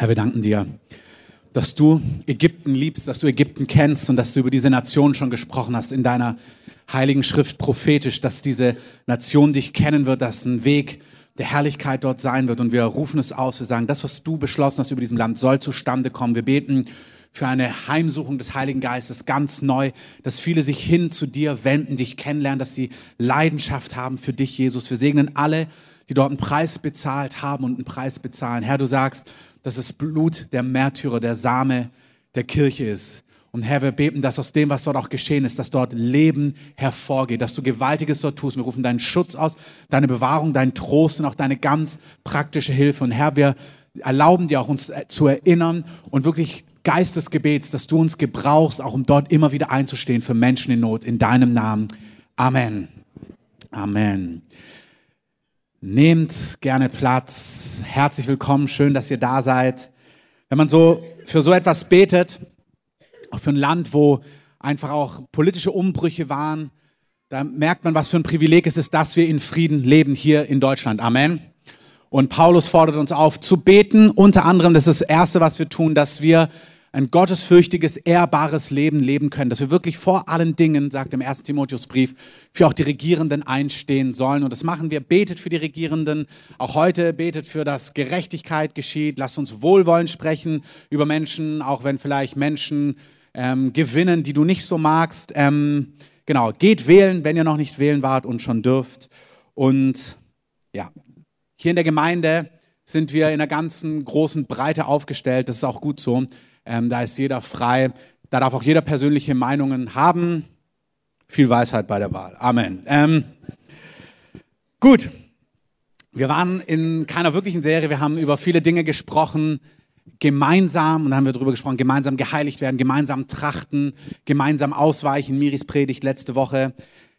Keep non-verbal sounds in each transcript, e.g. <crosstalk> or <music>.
Herr, wir danken dir, dass du Ägypten liebst, dass du Ägypten kennst und dass du über diese Nation schon gesprochen hast in deiner heiligen Schrift prophetisch, dass diese Nation dich kennen wird, dass ein Weg der Herrlichkeit dort sein wird. Und wir rufen es aus, wir sagen, das, was du beschlossen hast über diesem Land, soll zustande kommen. Wir beten für eine Heimsuchung des Heiligen Geistes ganz neu, dass viele sich hin zu dir wenden, dich kennenlernen, dass sie Leidenschaft haben für dich, Jesus. Wir segnen alle, die dort einen Preis bezahlt haben und einen Preis bezahlen. Herr, du sagst, dass es Blut der Märtyrer, der Same der Kirche ist. Und Herr, wir beten, dass aus dem, was dort auch geschehen ist, dass dort Leben hervorgeht, dass du Gewaltiges dort tust. Wir rufen deinen Schutz aus, deine Bewahrung, deinen Trost und auch deine ganz praktische Hilfe. Und Herr, wir erlauben dir auch uns zu erinnern und wirklich Geist dass du uns gebrauchst, auch um dort immer wieder einzustehen für Menschen in Not. In deinem Namen. Amen. Amen. Nehmt gerne Platz. Herzlich willkommen. Schön, dass ihr da seid. Wenn man so für so etwas betet, auch für ein Land, wo einfach auch politische Umbrüche waren, da merkt man, was für ein Privileg es ist, dass wir in Frieden leben hier in Deutschland. Amen. Und Paulus fordert uns auf zu beten. Unter anderem, das ist das Erste, was wir tun, dass wir ein gottesfürchtiges, ehrbares Leben leben können, dass wir wirklich vor allen Dingen, sagt im 1. Timotheusbrief, für auch die Regierenden einstehen sollen. Und das machen wir. Betet für die Regierenden. Auch heute betet für, dass Gerechtigkeit geschieht. Lasst uns wohlwollend sprechen über Menschen, auch wenn vielleicht Menschen ähm, gewinnen, die du nicht so magst. Ähm, genau, geht wählen, wenn ihr noch nicht wählen wart und schon dürft. Und ja, hier in der Gemeinde sind wir in einer ganzen großen Breite aufgestellt. Das ist auch gut so. Ähm, da ist jeder frei. Da darf auch jeder persönliche Meinungen haben. Viel Weisheit bei der Wahl. Amen. Ähm, gut. Wir waren in keiner wirklichen Serie. Wir haben über viele Dinge gesprochen. Gemeinsam, und dann haben wir darüber gesprochen, gemeinsam geheiligt werden, gemeinsam trachten, gemeinsam ausweichen. Miris Predigt letzte Woche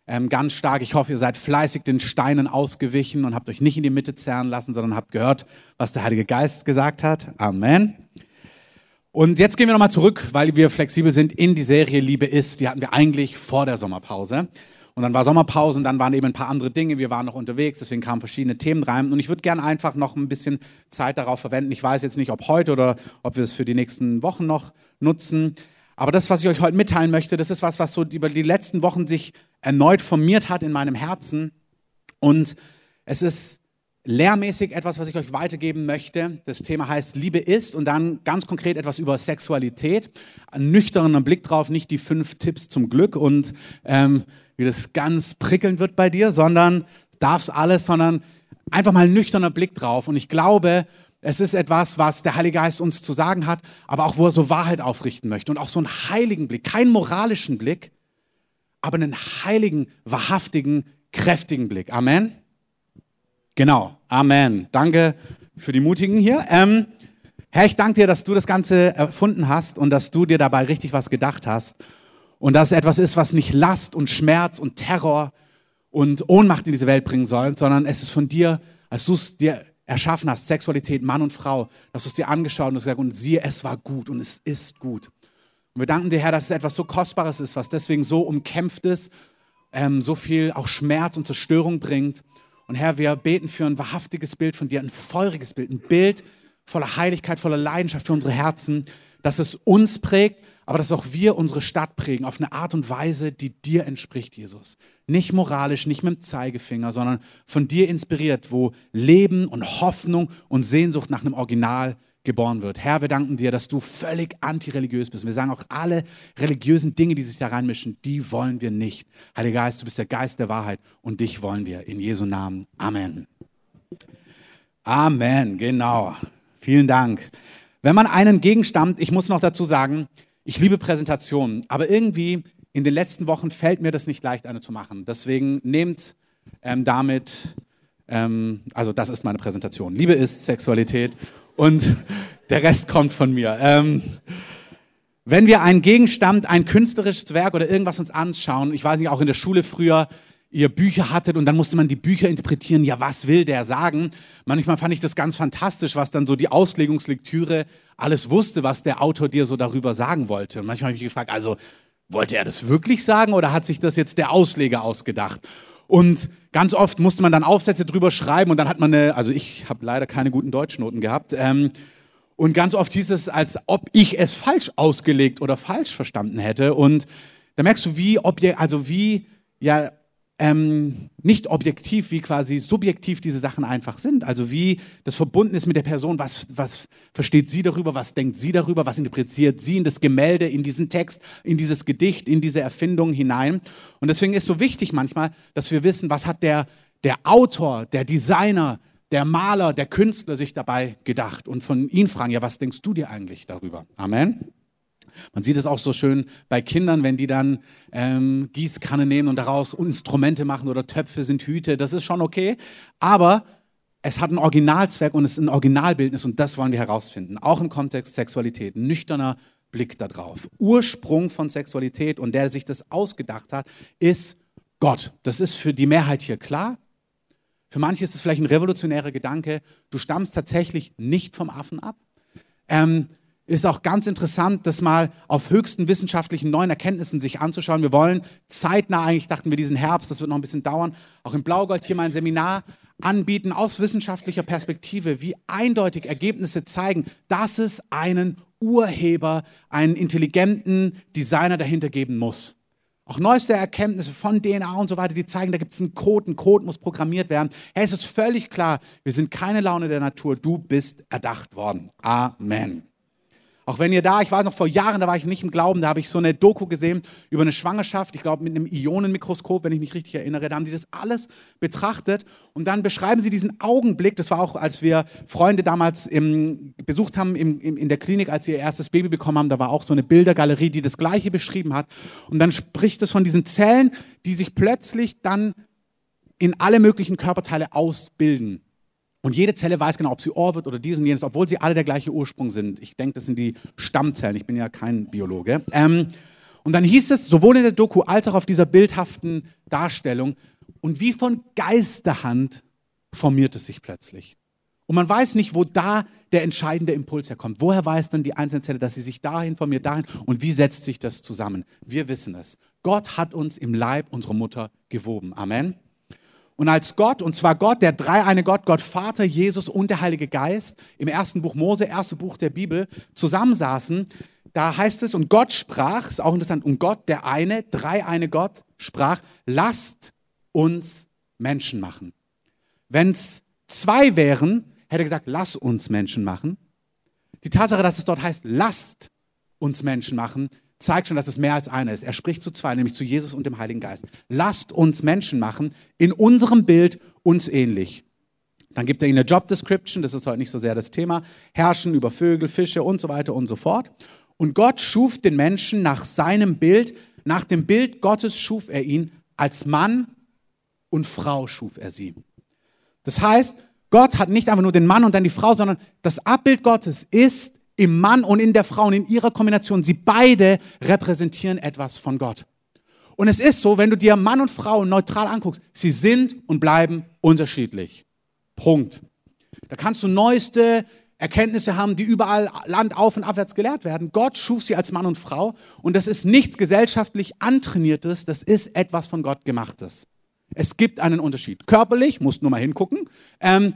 ähm, ganz stark. Ich hoffe, ihr seid fleißig den Steinen ausgewichen und habt euch nicht in die Mitte zerren lassen, sondern habt gehört, was der Heilige Geist gesagt hat. Amen. Und jetzt gehen wir nochmal zurück, weil wir flexibel sind, in die Serie Liebe ist. Die hatten wir eigentlich vor der Sommerpause. Und dann war Sommerpause und dann waren eben ein paar andere Dinge. Wir waren noch unterwegs, deswegen kamen verschiedene Themen rein. Und ich würde gerne einfach noch ein bisschen Zeit darauf verwenden. Ich weiß jetzt nicht, ob heute oder ob wir es für die nächsten Wochen noch nutzen. Aber das, was ich euch heute mitteilen möchte, das ist was, was so über die letzten Wochen sich erneut formiert hat in meinem Herzen. Und es ist lehrmäßig etwas, was ich euch weitergeben möchte. Das Thema heißt Liebe ist und dann ganz konkret etwas über Sexualität. Ein nüchterner Blick drauf, nicht die fünf Tipps zum Glück und ähm, wie das ganz prickelnd wird bei dir, sondern darf's alles, sondern einfach mal ein nüchterner Blick drauf. Und ich glaube, es ist etwas, was der Heilige Geist uns zu sagen hat, aber auch wo er so Wahrheit aufrichten möchte und auch so einen heiligen Blick, keinen moralischen Blick, aber einen heiligen, wahrhaftigen, kräftigen Blick. Amen. Genau, Amen. Danke für die Mutigen hier. Ähm, Herr, ich danke dir, dass du das Ganze erfunden hast und dass du dir dabei richtig was gedacht hast. Und dass es etwas ist, was nicht Last und Schmerz und Terror und Ohnmacht in diese Welt bringen soll, sondern es ist von dir, als du es dir erschaffen hast, Sexualität, Mann und Frau, dass du es dir angeschaut und gesagt und siehe, es war gut und es ist gut. Und wir danken dir, Herr, dass es etwas so Kostbares ist, was deswegen so umkämpft ist, ähm, so viel auch Schmerz und Zerstörung bringt. Und Herr, wir beten für ein wahrhaftiges Bild von dir, ein feuriges Bild, ein Bild voller Heiligkeit, voller Leidenschaft für unsere Herzen, dass es uns prägt, aber dass auch wir unsere Stadt prägen auf eine Art und Weise, die dir entspricht, Jesus. Nicht moralisch, nicht mit dem Zeigefinger, sondern von dir inspiriert, wo Leben und Hoffnung und Sehnsucht nach einem Original geboren wird. Herr, wir danken dir, dass du völlig antireligiös bist. Wir sagen auch alle religiösen Dinge, die sich da reinmischen, die wollen wir nicht. Heiliger Geist, du bist der Geist der Wahrheit und dich wollen wir. In Jesu Namen. Amen. Amen, genau. Vielen Dank. Wenn man einen Gegenstand, ich muss noch dazu sagen, ich liebe Präsentationen, aber irgendwie in den letzten Wochen fällt mir das nicht leicht, eine zu machen. Deswegen nehmt ähm, damit, ähm, also das ist meine Präsentation. Liebe ist Sexualität und <laughs> der Rest kommt von mir. Ähm, wenn wir einen Gegenstand, ein künstlerisches Werk oder irgendwas uns anschauen, ich weiß nicht, auch in der Schule früher, ihr Bücher hattet und dann musste man die Bücher interpretieren, ja, was will der sagen? Manchmal fand ich das ganz fantastisch, was dann so die Auslegungslektüre alles wusste, was der Autor dir so darüber sagen wollte. Und manchmal habe ich mich gefragt, also wollte er das wirklich sagen oder hat sich das jetzt der Ausleger ausgedacht? Und ganz oft musste man dann Aufsätze drüber schreiben und dann hat man eine, also ich habe leider keine guten Deutschnoten gehabt. Ähm, Und ganz oft hieß es, als ob ich es falsch ausgelegt oder falsch verstanden hätte. Und da merkst du, wie, objek also wie ja, ähm, nicht objektiv, wie quasi subjektiv diese Sachen einfach sind. Also wie das verbunden ist mit der Person, was, was versteht sie darüber, was denkt sie darüber, was interpretiert sie in das Gemälde, in diesen Text, in dieses Gedicht, in diese Erfindung hinein. Und deswegen ist so wichtig manchmal, dass wir wissen, was hat der, der Autor, der Designer, der Maler, der Künstler sich dabei gedacht und von ihm fragen, ja, was denkst du dir eigentlich darüber? Amen. Man sieht es auch so schön bei Kindern, wenn die dann ähm, Gießkanne nehmen und daraus Instrumente machen oder Töpfe sind Hüte. Das ist schon okay. Aber es hat einen Originalzweck und es ist ein Originalbildnis und das wollen wir herausfinden. Auch im Kontext Sexualität. Nüchterner Blick darauf. Ursprung von Sexualität und der sich das ausgedacht hat, ist Gott. Das ist für die Mehrheit hier klar. Für manche ist es vielleicht ein revolutionärer Gedanke. Du stammst tatsächlich nicht vom Affen ab. Ähm, ist auch ganz interessant, das mal auf höchsten wissenschaftlichen neuen Erkenntnissen sich anzuschauen. Wir wollen zeitnah eigentlich, dachten wir diesen Herbst, das wird noch ein bisschen dauern, auch in Blaugold hier mal ein Seminar anbieten aus wissenschaftlicher Perspektive, wie eindeutig Ergebnisse zeigen, dass es einen Urheber, einen intelligenten Designer dahinter geben muss. Auch neueste Erkenntnisse von DNA und so weiter, die zeigen, da gibt es einen Code, ein Code muss programmiert werden. Hey, es ist völlig klar, wir sind keine Laune der Natur, du bist erdacht worden. Amen. Auch wenn ihr da, ich war noch vor Jahren, da war ich nicht im Glauben, da habe ich so eine Doku gesehen über eine Schwangerschaft, ich glaube mit einem Ionenmikroskop, wenn ich mich richtig erinnere, da haben sie das alles betrachtet und dann beschreiben sie diesen Augenblick, das war auch, als wir Freunde damals im, besucht haben im, im, in der Klinik, als sie ihr erstes Baby bekommen haben, da war auch so eine Bildergalerie, die das Gleiche beschrieben hat. Und dann spricht es von diesen Zellen, die sich plötzlich dann in alle möglichen Körperteile ausbilden. Und jede Zelle weiß genau, ob sie Ohr wird oder dies und jenes, obwohl sie alle der gleiche Ursprung sind. Ich denke, das sind die Stammzellen. Ich bin ja kein Biologe. Ähm, und dann hieß es, sowohl in der Doku als auch auf dieser bildhaften Darstellung, und wie von Geisterhand formiert es sich plötzlich. Und man weiß nicht, wo da der entscheidende Impuls herkommt. Woher weiß dann die einzelne Zelle, dass sie sich dahin formiert, dahin? Und wie setzt sich das zusammen? Wir wissen es. Gott hat uns im Leib unserer Mutter gewoben. Amen. Und als Gott, und zwar Gott, der dreieine Gott, Gott Vater, Jesus und der Heilige Geist, im ersten Buch Mose, erste Buch der Bibel, zusammensaßen, da heißt es, und Gott sprach, ist auch interessant, und Gott, der eine, dreieine Gott, sprach, lasst uns Menschen machen. Wenn es zwei wären, hätte er gesagt, lass uns Menschen machen. Die Tatsache, dass es dort heißt, lasst uns Menschen machen, zeigt schon, dass es mehr als einer ist. Er spricht zu zwei, nämlich zu Jesus und dem Heiligen Geist. Lasst uns Menschen machen, in unserem Bild uns ähnlich. Dann gibt er ihnen eine Job Description, das ist heute nicht so sehr das Thema. Herrschen über Vögel, Fische und so weiter und so fort. Und Gott schuf den Menschen nach seinem Bild. Nach dem Bild Gottes schuf er ihn. Als Mann und Frau schuf er sie. Das heißt, Gott hat nicht einfach nur den Mann und dann die Frau, sondern das Abbild Gottes ist im Mann und in der Frau und in ihrer Kombination. Sie beide repräsentieren etwas von Gott. Und es ist so, wenn du dir Mann und Frau neutral anguckst, sie sind und bleiben unterschiedlich. Punkt. Da kannst du neueste Erkenntnisse haben, die überall Land auf und abwärts gelehrt werden. Gott schuf sie als Mann und Frau und das ist nichts gesellschaftlich antrainiertes, das ist etwas von Gott gemachtes. Es gibt einen Unterschied. Körperlich, musst nur mal hingucken, ähm,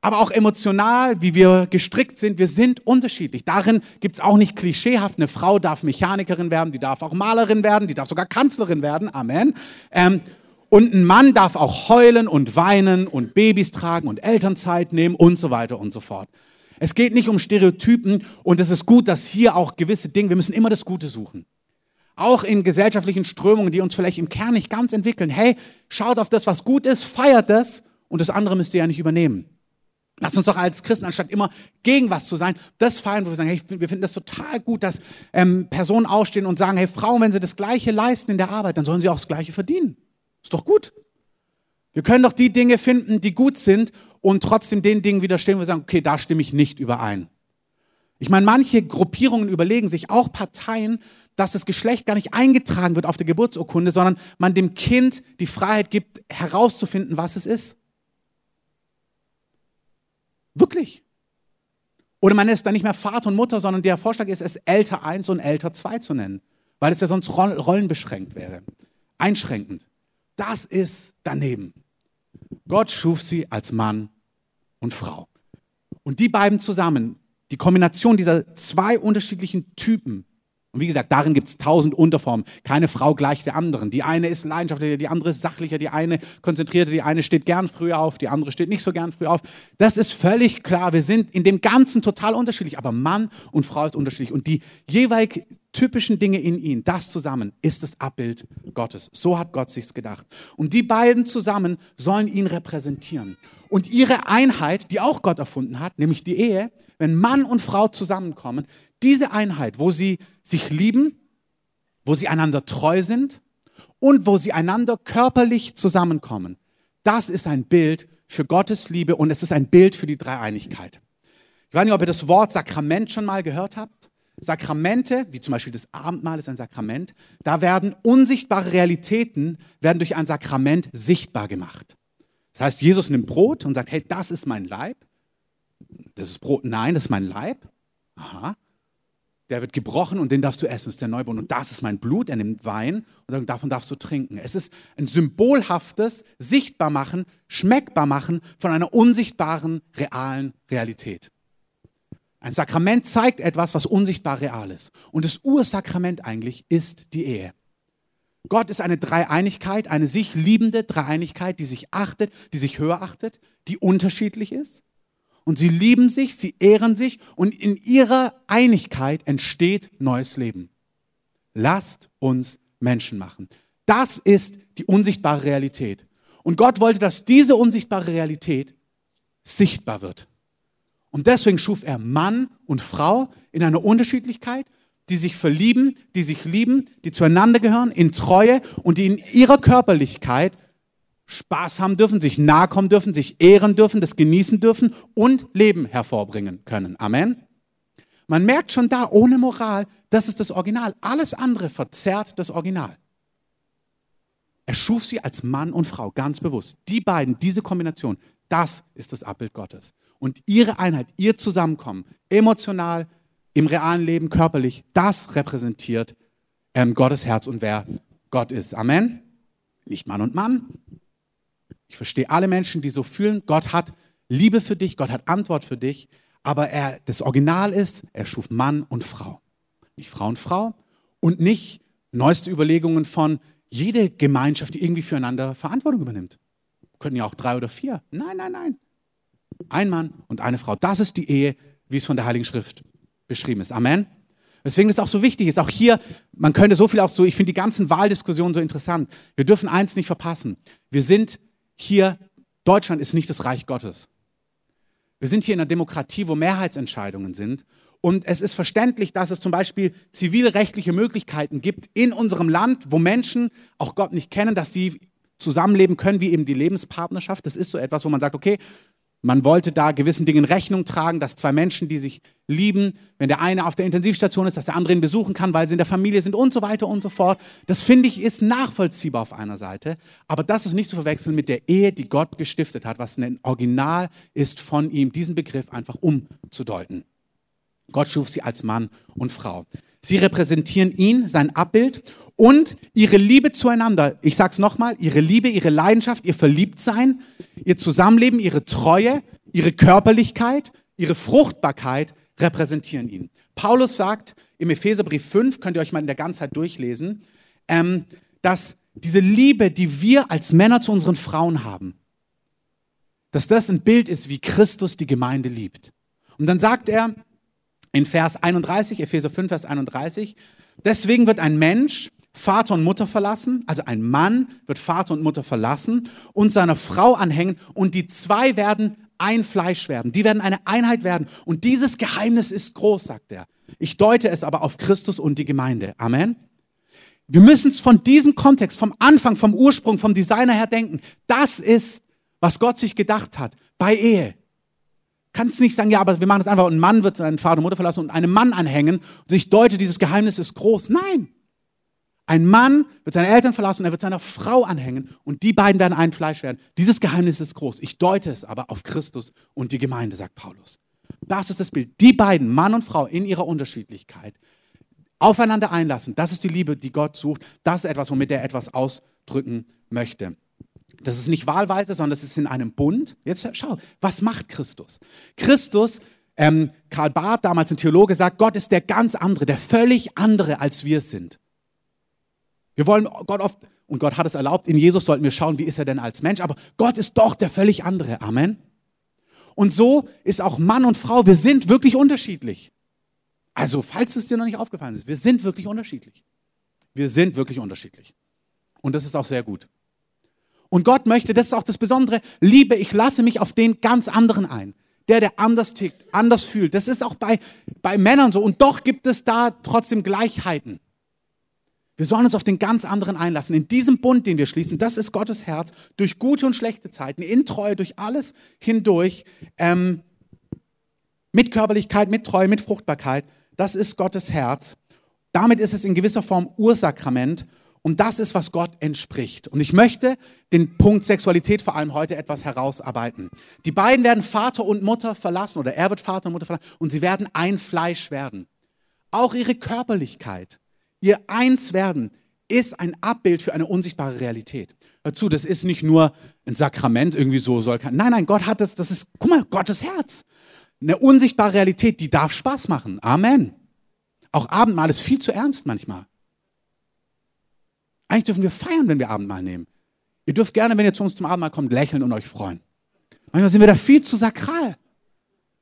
aber auch emotional, wie wir gestrickt sind, wir sind unterschiedlich. Darin gibt es auch nicht klischeehaft, eine Frau darf Mechanikerin werden, die darf auch Malerin werden, die darf sogar Kanzlerin werden, Amen. Ähm, und ein Mann darf auch heulen und weinen und Babys tragen und Elternzeit nehmen und so weiter und so fort. Es geht nicht um Stereotypen und es ist gut, dass hier auch gewisse Dinge, wir müssen immer das Gute suchen. Auch in gesellschaftlichen Strömungen, die uns vielleicht im Kern nicht ganz entwickeln. Hey, schaut auf das, was gut ist, feiert das und das andere müsst ihr ja nicht übernehmen. Lass uns doch als Christen, anstatt immer gegen was zu sein, das feiern, wo wir sagen, hey, wir finden das total gut, dass ähm, Personen aufstehen und sagen, hey, Frauen, wenn sie das Gleiche leisten in der Arbeit, dann sollen sie auch das Gleiche verdienen. Ist doch gut. Wir können doch die Dinge finden, die gut sind und trotzdem den Dingen widerstehen, wo wir sagen, okay, da stimme ich nicht überein. Ich meine, manche Gruppierungen überlegen sich, auch Parteien, dass das Geschlecht gar nicht eingetragen wird auf der Geburtsurkunde, sondern man dem Kind die Freiheit gibt, herauszufinden, was es ist. Wirklich. Oder man ist dann nicht mehr Vater und Mutter, sondern der Vorschlag ist, es älter 1 und älter 2 zu nennen, weil es ja sonst rollenbeschränkt wäre. Einschränkend. Das ist daneben. Gott schuf sie als Mann und Frau. Und die beiden zusammen, die Kombination dieser zwei unterschiedlichen Typen, und wie gesagt, darin gibt es tausend Unterformen. Keine Frau gleich der anderen. Die eine ist leidenschaftlicher, die andere ist sachlicher, die eine konzentrierter, die eine steht gern früh auf, die andere steht nicht so gern früh auf. Das ist völlig klar. Wir sind in dem Ganzen total unterschiedlich, aber Mann und Frau ist unterschiedlich. Und die jeweilig typischen Dinge in ihnen, das zusammen ist das Abbild Gottes. So hat Gott sich's gedacht. Und die beiden zusammen sollen ihn repräsentieren. Und ihre Einheit, die auch Gott erfunden hat, nämlich die Ehe, wenn Mann und Frau zusammenkommen, diese Einheit, wo sie sich lieben, wo sie einander treu sind und wo sie einander körperlich zusammenkommen, das ist ein Bild für Gottes Liebe und es ist ein Bild für die Dreieinigkeit. Ich weiß nicht, ob ihr das Wort Sakrament schon mal gehört habt. Sakramente, wie zum Beispiel das Abendmahl ist ein Sakrament, da werden unsichtbare Realitäten, werden durch ein Sakrament sichtbar gemacht. Das heißt, Jesus nimmt Brot und sagt, hey, das ist mein Leib. Das ist Brot, nein, das ist mein Leib. Aha der wird gebrochen und den darfst du essen, das ist der Neubund. Und das ist mein Blut, er nimmt Wein und davon darfst du trinken. Es ist ein symbolhaftes Sichtbarmachen, schmeckbar machen von einer unsichtbaren, realen Realität. Ein Sakrament zeigt etwas, was unsichtbar real ist. Und das Ursakrament eigentlich ist die Ehe. Gott ist eine Dreieinigkeit, eine sich liebende Dreieinigkeit, die sich achtet, die sich höher achtet, die unterschiedlich ist und sie lieben sich, sie ehren sich und in ihrer Einigkeit entsteht neues Leben. Lasst uns Menschen machen. Das ist die unsichtbare Realität. Und Gott wollte, dass diese unsichtbare Realität sichtbar wird. Und deswegen schuf er Mann und Frau in einer Unterschiedlichkeit, die sich verlieben, die sich lieben, die zueinander gehören, in Treue und die in ihrer Körperlichkeit Spaß haben dürfen, sich nahe kommen dürfen, sich ehren dürfen, das genießen dürfen und Leben hervorbringen können. Amen. Man merkt schon da, ohne Moral, das ist das Original. Alles andere verzerrt das Original. Er schuf sie als Mann und Frau, ganz bewusst. Die beiden, diese Kombination, das ist das Abbild Gottes. Und ihre Einheit, ihr Zusammenkommen, emotional, im realen Leben, körperlich, das repräsentiert ähm, Gottes Herz und wer Gott ist. Amen. Nicht Mann und Mann, ich verstehe alle Menschen, die so fühlen, Gott hat Liebe für dich, Gott hat Antwort für dich, aber er, das Original ist, er schuf Mann und Frau. Nicht Frau und Frau und nicht neueste Überlegungen von jede Gemeinschaft, die irgendwie füreinander Verantwortung übernimmt. Können ja auch drei oder vier. Nein, nein, nein. Ein Mann und eine Frau. Das ist die Ehe, wie es von der Heiligen Schrift beschrieben ist. Amen. Deswegen ist es auch so wichtig, ist auch hier, man könnte so viel auch so, ich finde die ganzen Wahldiskussionen so interessant. Wir dürfen eins nicht verpassen. Wir sind hier, Deutschland ist nicht das Reich Gottes. Wir sind hier in einer Demokratie, wo Mehrheitsentscheidungen sind. Und es ist verständlich, dass es zum Beispiel zivilrechtliche Möglichkeiten gibt in unserem Land, wo Menschen auch Gott nicht kennen, dass sie zusammenleben können, wie eben die Lebenspartnerschaft. Das ist so etwas, wo man sagt, okay, man wollte da gewissen Dingen Rechnung tragen, dass zwei Menschen, die sich lieben, wenn der eine auf der Intensivstation ist, dass der andere ihn besuchen kann, weil sie in der Familie sind und so weiter und so fort. Das finde ich ist nachvollziehbar auf einer Seite, aber das ist nicht zu verwechseln mit der Ehe, die Gott gestiftet hat, was ein Original ist von ihm, diesen Begriff einfach umzudeuten. Gott schuf sie als Mann und Frau. Sie repräsentieren ihn, sein Abbild und ihre Liebe zueinander. Ich sage es nochmal, ihre Liebe, ihre Leidenschaft, ihr Verliebtsein, ihr Zusammenleben, ihre Treue, ihre Körperlichkeit, ihre Fruchtbarkeit repräsentieren ihn. Paulus sagt im Epheserbrief 5, könnt ihr euch mal in der Ganzheit durchlesen, ähm, dass diese Liebe, die wir als Männer zu unseren Frauen haben, dass das ein Bild ist, wie Christus die Gemeinde liebt. Und dann sagt er in Vers 31, Epheser 5, Vers 31, deswegen wird ein Mensch Vater und Mutter verlassen, also ein Mann wird Vater und Mutter verlassen und seiner Frau anhängen und die zwei werden ein Fleisch werden. Die werden eine Einheit werden. Und dieses Geheimnis ist groß, sagt er. Ich deute es aber auf Christus und die Gemeinde. Amen. Wir müssen es von diesem Kontext, vom Anfang, vom Ursprung, vom Designer her denken. Das ist, was Gott sich gedacht hat bei Ehe. Kannst nicht sagen, ja, aber wir machen es einfach und ein Mann wird seinen Vater und Mutter verlassen und einem Mann anhängen und ich deute, dieses Geheimnis ist groß. Nein. Ein Mann wird seine Eltern verlassen und er wird seiner Frau anhängen und die beiden werden ein Fleisch werden. Dieses Geheimnis ist groß. Ich deute es aber auf Christus und die Gemeinde, sagt Paulus. Das ist das Bild. Die beiden, Mann und Frau, in ihrer Unterschiedlichkeit, aufeinander einlassen. Das ist die Liebe, die Gott sucht. Das ist etwas, womit er etwas ausdrücken möchte. Das ist nicht wahlweise, sondern das ist in einem Bund. Jetzt schau, was macht Christus? Christus Ähm, Karl Barth, damals ein Theologe, sagt, Gott ist der ganz andere, der völlig andere, als wir sind. Wir wollen Gott oft, und Gott hat es erlaubt, in Jesus sollten wir schauen, wie ist er denn als Mensch, aber Gott ist doch der völlig andere. Amen. Und so ist auch Mann und Frau, wir sind wirklich unterschiedlich. Also, falls es dir noch nicht aufgefallen ist, wir sind wirklich unterschiedlich. Wir sind wirklich unterschiedlich. Und das ist auch sehr gut. Und Gott möchte, das ist auch das Besondere, Liebe, ich lasse mich auf den ganz anderen ein. Der, der anders tickt, anders fühlt. Das ist auch bei, bei Männern so. Und doch gibt es da trotzdem Gleichheiten. Wir sollen uns auf den ganz anderen einlassen. In diesem Bund, den wir schließen, das ist Gottes Herz, durch gute und schlechte Zeiten, in Treue, durch alles hindurch, ähm, mit Körperlichkeit, mit Treue, mit Fruchtbarkeit. Das ist Gottes Herz. Damit ist es in gewisser Form Ursakrament. Und das ist, was Gott entspricht. Und ich möchte den Punkt Sexualität vor allem heute etwas herausarbeiten. Die beiden werden Vater und Mutter verlassen oder er wird Vater und Mutter verlassen und sie werden ein Fleisch werden. Auch ihre Körperlichkeit Ihr Einswerden ist ein Abbild für eine unsichtbare Realität. Dazu, das ist nicht nur ein Sakrament, irgendwie so soll kein. Nein, nein, Gott hat das, das ist, guck mal, Gottes Herz. Eine unsichtbare Realität, die darf Spaß machen. Amen. Auch Abendmahl ist viel zu ernst manchmal. Eigentlich dürfen wir feiern, wenn wir Abendmahl nehmen. Ihr dürft gerne, wenn ihr zu uns zum Abendmahl kommt, lächeln und euch freuen. Manchmal sind wir da viel zu sakral.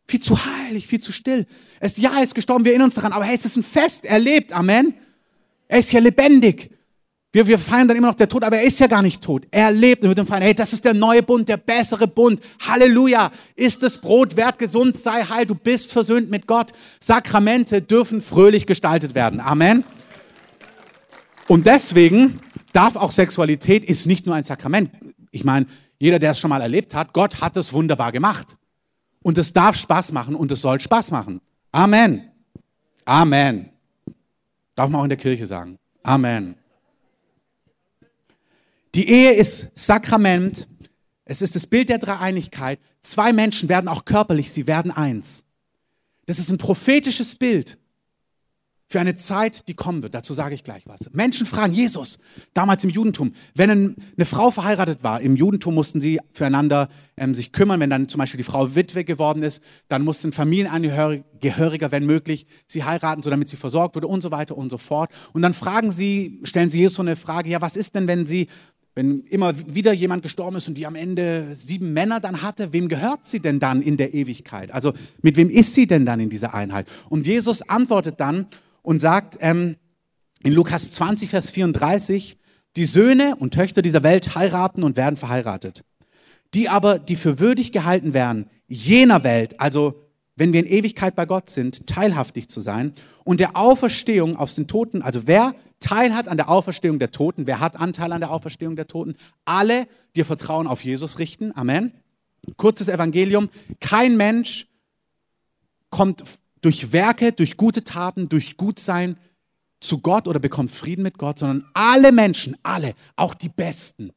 Viel zu heilig, viel zu still. Es, ja, er ist gestorben, wir erinnern uns daran, aber hey, es ist ein Fest, er lebt, Amen. Er ist ja lebendig. Wir, wir feiern dann immer noch der Tod, aber er ist ja gar nicht tot. Er lebt und wir feiern, hey, das ist der neue Bund, der bessere Bund. Halleluja. Ist das Brot wert, gesund, sei heil, du bist versöhnt mit Gott. Sakramente dürfen fröhlich gestaltet werden. Amen. Und deswegen darf auch Sexualität ist nicht nur ein Sakrament. Ich meine, jeder, der es schon mal erlebt hat, Gott hat es wunderbar gemacht. Und es darf Spaß machen und es soll Spaß machen. Amen. Amen. Darf man auch in der Kirche sagen. Amen. Die Ehe ist Sakrament. Es ist das Bild der Dreieinigkeit. Zwei Menschen werden auch körperlich, sie werden eins. Das ist ein prophetisches Bild für eine Zeit, die kommen wird. Dazu sage ich gleich was. Menschen fragen Jesus, damals im Judentum, wenn eine Frau verheiratet war, im Judentum mussten sie füreinander ähm, sich kümmern. Wenn dann zum Beispiel die Frau Witwe geworden ist, dann musste ein Familienangehöriger, wenn möglich, sie heiraten, so damit sie versorgt wurde und so weiter und so fort. Und dann fragen sie, stellen sie Jesus so eine Frage, ja, was ist denn, wenn sie wenn immer wieder jemand gestorben ist und die am Ende sieben Männer dann hatte, wem gehört sie denn dann in der Ewigkeit? Also mit wem ist sie denn dann in dieser Einheit? Und Jesus antwortet dann und sagt ähm, in Lukas 20, Vers 34, die Söhne und Töchter dieser Welt heiraten und werden verheiratet. Die aber, die für würdig gehalten werden, jener Welt, also wenn wir in Ewigkeit bei Gott sind, teilhaftig zu sein und der Auferstehung aus den Toten, also wer Teil hat an der Auferstehung der Toten, wer hat Anteil an der Auferstehung der Toten? Alle, die ihr Vertrauen auf Jesus richten. Amen. Kurzes Evangelium. Kein Mensch kommt durch Werke, durch gute Taten, durch Gutsein zu Gott oder bekommt Frieden mit Gott, sondern alle Menschen, alle, auch die Besten,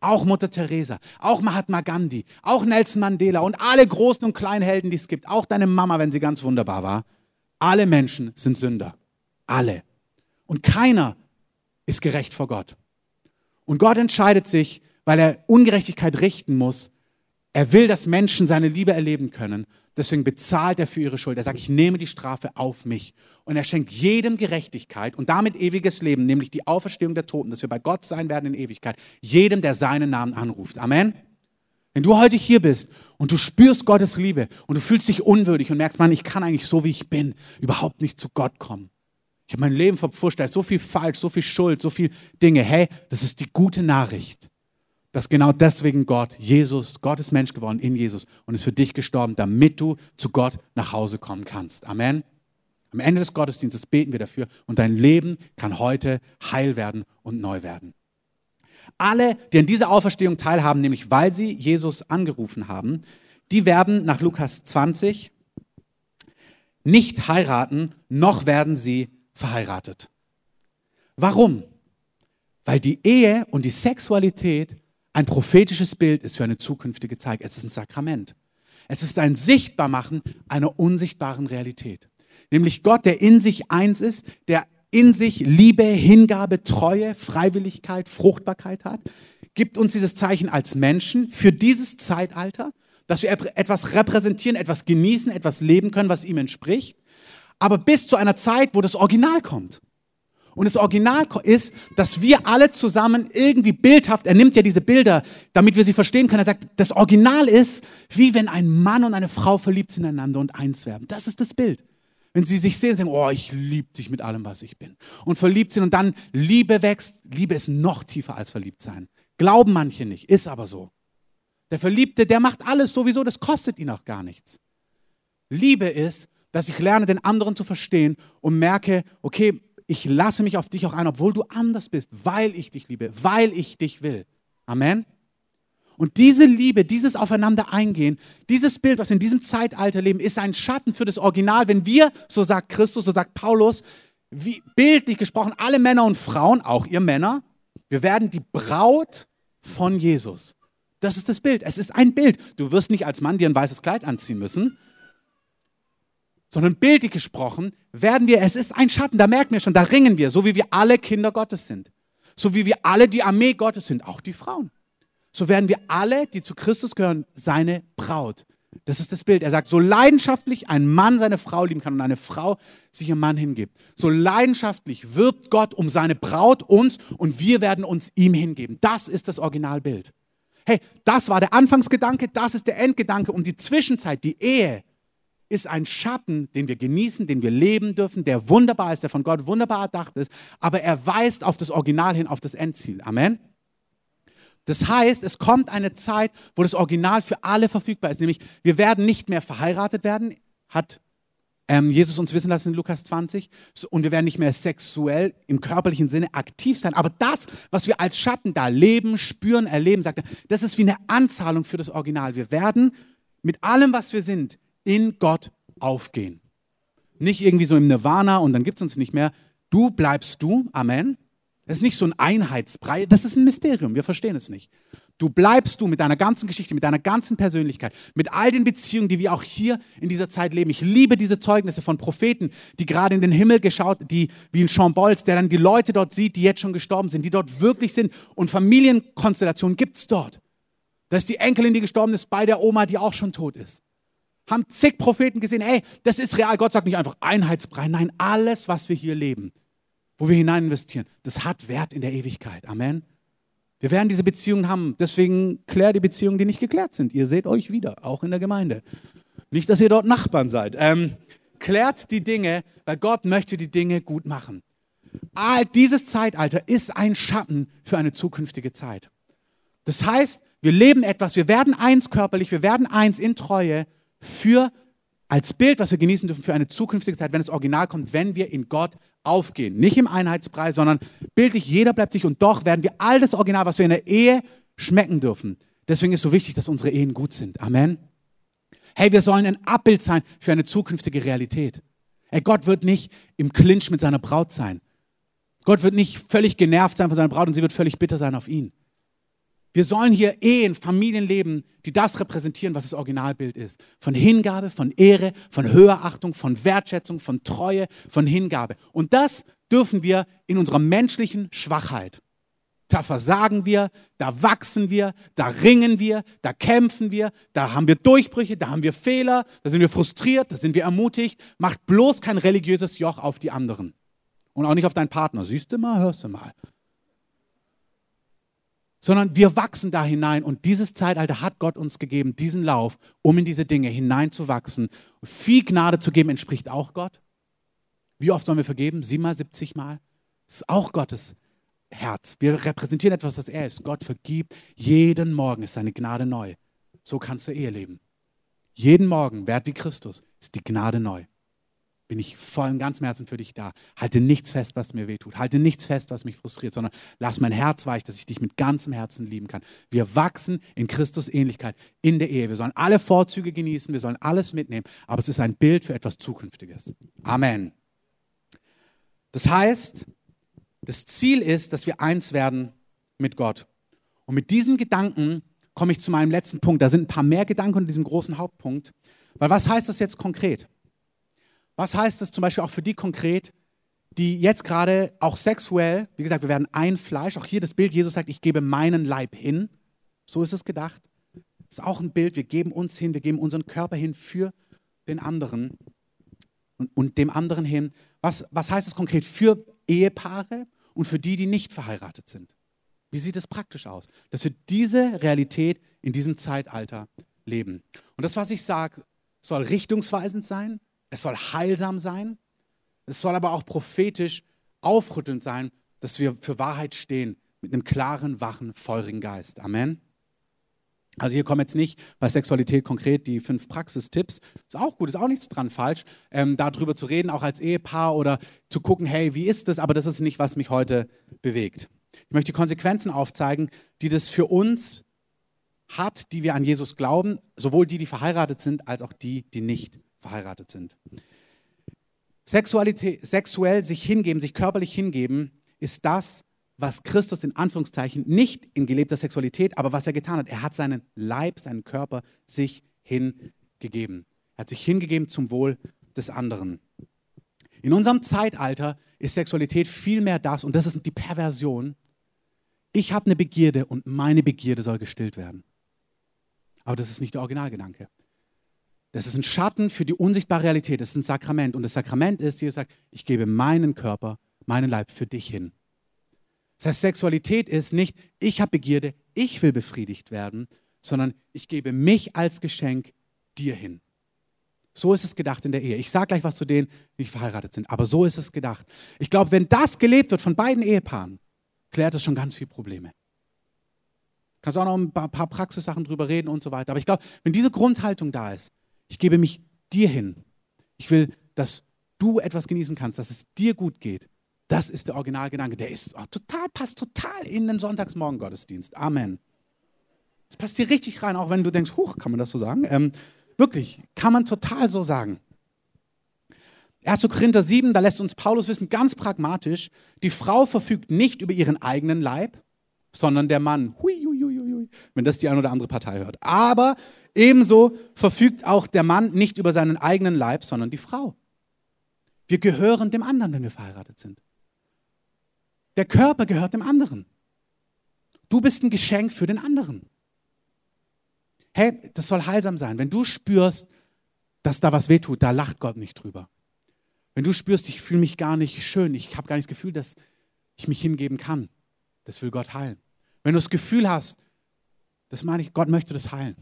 auch Mutter Teresa, auch Mahatma Gandhi, auch Nelson Mandela und alle großen und kleinen Helden, die es gibt, auch deine Mama, wenn sie ganz wunderbar war, alle Menschen sind Sünder. Alle. Und keiner ist gerecht vor Gott. Und Gott entscheidet sich, weil er Ungerechtigkeit richten muss. Er will, dass Menschen seine Liebe erleben können. Deswegen bezahlt er für ihre Schuld. Er sagt, ich nehme die Strafe auf mich. Und er schenkt jedem Gerechtigkeit und damit ewiges Leben, nämlich die Auferstehung der Toten, dass wir bei Gott sein werden in Ewigkeit. Jedem, der seinen Namen anruft. Amen. Wenn du heute hier bist und du spürst Gottes Liebe und du fühlst dich unwürdig und merkst, Mann, ich kann eigentlich so wie ich bin überhaupt nicht zu Gott kommen. Ich habe mein Leben verpfuscht, da ist so viel falsch, so viel Schuld, so viel Dinge. Hey, das ist die gute Nachricht dass genau deswegen Gott, Jesus, Gott ist Mensch geworden in Jesus und ist für dich gestorben, damit du zu Gott nach Hause kommen kannst. Amen. Am Ende des Gottesdienstes beten wir dafür und dein Leben kann heute heil werden und neu werden. Alle, die an dieser Auferstehung teilhaben, nämlich weil sie Jesus angerufen haben, die werden nach Lukas 20 nicht heiraten, noch werden sie verheiratet. Warum? Weil die Ehe und die Sexualität ein prophetisches Bild ist für eine zukünftige Zeit. Es ist ein Sakrament. Es ist ein Sichtbarmachen einer unsichtbaren Realität. Nämlich Gott, der in sich eins ist, der in sich Liebe, Hingabe, Treue, Freiwilligkeit, Fruchtbarkeit hat, gibt uns dieses Zeichen als Menschen für dieses Zeitalter, dass wir etwas repräsentieren, etwas genießen, etwas leben können, was ihm entspricht, aber bis zu einer Zeit, wo das Original kommt. Und das Original ist, dass wir alle zusammen irgendwie bildhaft, er nimmt ja diese Bilder, damit wir sie verstehen können. Er sagt, das Original ist, wie wenn ein Mann und eine Frau verliebt sind ineinander und eins werden. Das ist das Bild. Wenn sie sich sehen, sagen, oh, ich liebe dich mit allem, was ich bin. Und verliebt sind und dann Liebe wächst. Liebe ist noch tiefer als verliebt sein. Glauben manche nicht, ist aber so. Der Verliebte, der macht alles sowieso, das kostet ihn auch gar nichts. Liebe ist, dass ich lerne, den anderen zu verstehen und merke, okay, ich lasse mich auf dich auch ein, obwohl du anders bist, weil ich dich liebe, weil ich dich will. Amen. Und diese Liebe, dieses Aufeinander eingehen, dieses Bild, was wir in diesem Zeitalter leben, ist ein Schatten für das Original. Wenn wir, so sagt Christus, so sagt Paulus, wie bildlich gesprochen, alle Männer und Frauen, auch ihr Männer, wir werden die Braut von Jesus. Das ist das Bild. Es ist ein Bild. Du wirst nicht als Mann dir ein weißes Kleid anziehen müssen, sondern bildlich gesprochen werden wir, es ist ein Schatten, da merken wir schon, da ringen wir, so wie wir alle Kinder Gottes sind. So wie wir alle die Armee Gottes sind, auch die Frauen. So werden wir alle, die zu Christus gehören, seine Braut. Das ist das Bild. Er sagt, so leidenschaftlich ein Mann seine Frau lieben kann und eine Frau sich ihrem Mann hingibt. So leidenschaftlich wirbt Gott um seine Braut uns und wir werden uns ihm hingeben. Das ist das Originalbild. Hey, das war der Anfangsgedanke, das ist der Endgedanke und die Zwischenzeit, die Ehe, ist ein Schatten, den wir genießen, den wir leben dürfen, der wunderbar ist, der von Gott wunderbar erdacht ist, aber er weist auf das Original hin, auf das Endziel. Amen. Das heißt, es kommt eine Zeit, wo das Original für alle verfügbar ist, nämlich wir werden nicht mehr verheiratet werden, hat ähm, Jesus uns wissen lassen in Lukas 20, und wir werden nicht mehr sexuell im körperlichen Sinne aktiv sein. Aber das, was wir als Schatten da leben, spüren, erleben, sagt er, das ist wie eine Anzahlung für das Original. Wir werden mit allem, was wir sind, in Gott aufgehen. Nicht irgendwie so im Nirvana und dann gibt es uns nicht mehr. Du bleibst du, Amen. Das ist nicht so ein Einheitsbrei, das ist ein Mysterium, wir verstehen es nicht. Du bleibst du mit deiner ganzen Geschichte, mit deiner ganzen Persönlichkeit, mit all den Beziehungen, die wir auch hier in dieser Zeit leben. Ich liebe diese Zeugnisse von Propheten, die gerade in den Himmel geschaut, die wie in Chambolz, der dann die Leute dort sieht, die jetzt schon gestorben sind, die dort wirklich sind. Und Familienkonstellationen gibt es dort. Da ist die Enkelin, die gestorben ist, bei der Oma, die auch schon tot ist haben zig Propheten gesehen, ey, das ist real. Gott sagt nicht einfach Einheitsbrei. Nein, alles, was wir hier leben, wo wir hinein investieren, das hat Wert in der Ewigkeit. Amen. Wir werden diese Beziehungen haben. Deswegen klärt die Beziehungen, die nicht geklärt sind. Ihr seht euch wieder, auch in der Gemeinde. Nicht, dass ihr dort Nachbarn seid. Ähm, klärt die Dinge, weil Gott möchte die Dinge gut machen. All dieses Zeitalter ist ein Schatten für eine zukünftige Zeit. Das heißt, wir leben etwas, wir werden eins körperlich, wir werden eins in Treue für als Bild, was wir genießen dürfen für eine zukünftige Zeit, wenn das Original kommt, wenn wir in Gott aufgehen. Nicht im Einheitspreis, sondern bildlich, jeder bleibt sich und doch werden wir all das Original, was wir in der Ehe schmecken dürfen. Deswegen ist so wichtig, dass unsere Ehen gut sind. Amen. Hey, wir sollen ein Abbild sein für eine zukünftige Realität. Hey, Gott wird nicht im Clinch mit seiner Braut sein. Gott wird nicht völlig genervt sein von seiner Braut und sie wird völlig bitter sein auf ihn. Wir sollen hier Ehen, Familien leben, die das repräsentieren, was das Originalbild ist. Von Hingabe, von Ehre, von Höherachtung, von Wertschätzung, von Treue, von Hingabe. Und das dürfen wir in unserer menschlichen Schwachheit. Da versagen wir, da wachsen wir, da ringen wir, da kämpfen wir, da haben wir Durchbrüche, da haben wir Fehler, da sind wir frustriert, da sind wir ermutigt. Macht bloß kein religiöses Joch auf die anderen. Und auch nicht auf deinen Partner. Siehst du mal, hörst du mal sondern wir wachsen da hinein. Und dieses Zeitalter hat Gott uns gegeben, diesen Lauf, um in diese Dinge hineinzuwachsen. Viel Gnade zu geben entspricht auch Gott. Wie oft sollen wir vergeben? Siebenmal, siebzigmal? Das ist auch Gottes Herz. Wir repräsentieren etwas, was er ist. Gott vergibt. Jeden Morgen ist seine Gnade neu. So kannst du Ehe leben. Jeden Morgen, wert wie Christus, ist die Gnade neu bin ich voll im ganzen Herzen für dich da. Halte nichts fest, was mir wehtut. Halte nichts fest, was mich frustriert, sondern lass mein Herz weich, dass ich dich mit ganzem Herzen lieben kann. Wir wachsen in Christus Ähnlichkeit in der Ehe. Wir sollen alle Vorzüge genießen, wir sollen alles mitnehmen, aber es ist ein Bild für etwas Zukünftiges. Amen. Das heißt, das Ziel ist, dass wir eins werden mit Gott. Und mit diesen Gedanken komme ich zu meinem letzten Punkt. Da sind ein paar mehr Gedanken in diesem großen Hauptpunkt. Weil was heißt das jetzt konkret? Was heißt das zum Beispiel auch für die konkret, die jetzt gerade auch sexuell, wie gesagt, wir werden ein Fleisch, auch hier das Bild, Jesus sagt, ich gebe meinen Leib hin. So ist es gedacht. Das ist auch ein Bild. Wir geben uns hin, wir geben unseren Körper hin für den anderen und, und dem anderen hin. Was, was heißt es konkret für Ehepaare und für die, die nicht verheiratet sind? Wie sieht es praktisch aus? Dass wir diese Realität in diesem Zeitalter leben. Und das, was ich sage, soll richtungsweisend sein, es soll heilsam sein, es soll aber auch prophetisch aufrüttelnd sein, dass wir für Wahrheit stehen mit einem klaren, wachen, feurigen Geist. Amen. Also hier kommen jetzt nicht bei Sexualität konkret die fünf Praxistipps. Ist auch gut, ist auch nichts dran falsch, ähm, darüber zu reden, auch als Ehepaar oder zu gucken, hey, wie ist das? Aber das ist nicht, was mich heute bewegt. Ich möchte die Konsequenzen aufzeigen, die das für uns hat, die wir an Jesus glauben, sowohl die, die verheiratet sind, als auch die, die nicht verheiratet sind. Sexualität, sexuell sich hingeben, sich körperlich hingeben, ist das, was Christus in Anführungszeichen nicht in gelebter Sexualität, aber was er getan hat. Er hat seinen Leib, seinen Körper sich hingegeben. Er hat sich hingegeben zum Wohl des anderen. In unserem Zeitalter ist Sexualität viel mehr das, und das ist die Perversion. Ich habe eine Begierde und meine Begierde soll gestillt werden. Aber das ist nicht der Originalgedanke. Das ist ein Schatten für die unsichtbare Realität. Das ist ein Sakrament. Und das Sakrament ist, Jesus sagt, ich gebe meinen Körper, meinen Leib für dich hin. Das heißt, Sexualität ist nicht, ich habe Begierde, ich will befriedigt werden, sondern ich gebe mich als Geschenk dir hin. So ist es gedacht in der Ehe. Ich sage gleich was zu denen, die nicht verheiratet sind, aber so ist es gedacht. Ich glaube, wenn das gelebt wird von beiden Ehepaaren, klärt es schon ganz viele Probleme. Kannst auch noch ein paar, Praxissachen drüber reden und so weiter. Aber ich glaube, wenn diese Grundhaltung da ist, ich gebe mich dir hin, ich will, dass du etwas genießen kannst, dass es dir gut geht, das ist der Originalgedanke. Der ist oh, total, passt total in den Sonntagsmorgen-Gottesdienst. Amen. Das passt hier richtig rein, auch wenn du denkst, huch, kann man das so sagen? Ähm, wirklich, kann man total so sagen. 1. Korinther 7, da lässt uns Paulus wissen, ganz pragmatisch, die Frau verfügt nicht über ihren eigenen Leib, sondern der Mann. Hui, hui, hui, hui, wenn das die eine oder andere Partei hört. Aber ebenso verfügt auch der Mann nicht über seinen eigenen Leib, sondern die Frau. Wir gehören dem anderen, wenn wir verheiratet sind. Der Körper gehört dem anderen. Du bist ein Geschenk für den anderen. Hey, das soll heilsam sein. Wenn du spürst, dass da was wehtut, da lacht Gott nicht drüber. Wenn du spürst, ich fühle mich gar nicht schön, ich habe gar nicht das Gefühl, dass ich mich hingeben kann, das will Gott heilen. Wenn du das Gefühl hast, das meine ich, Gott möchte das heilen.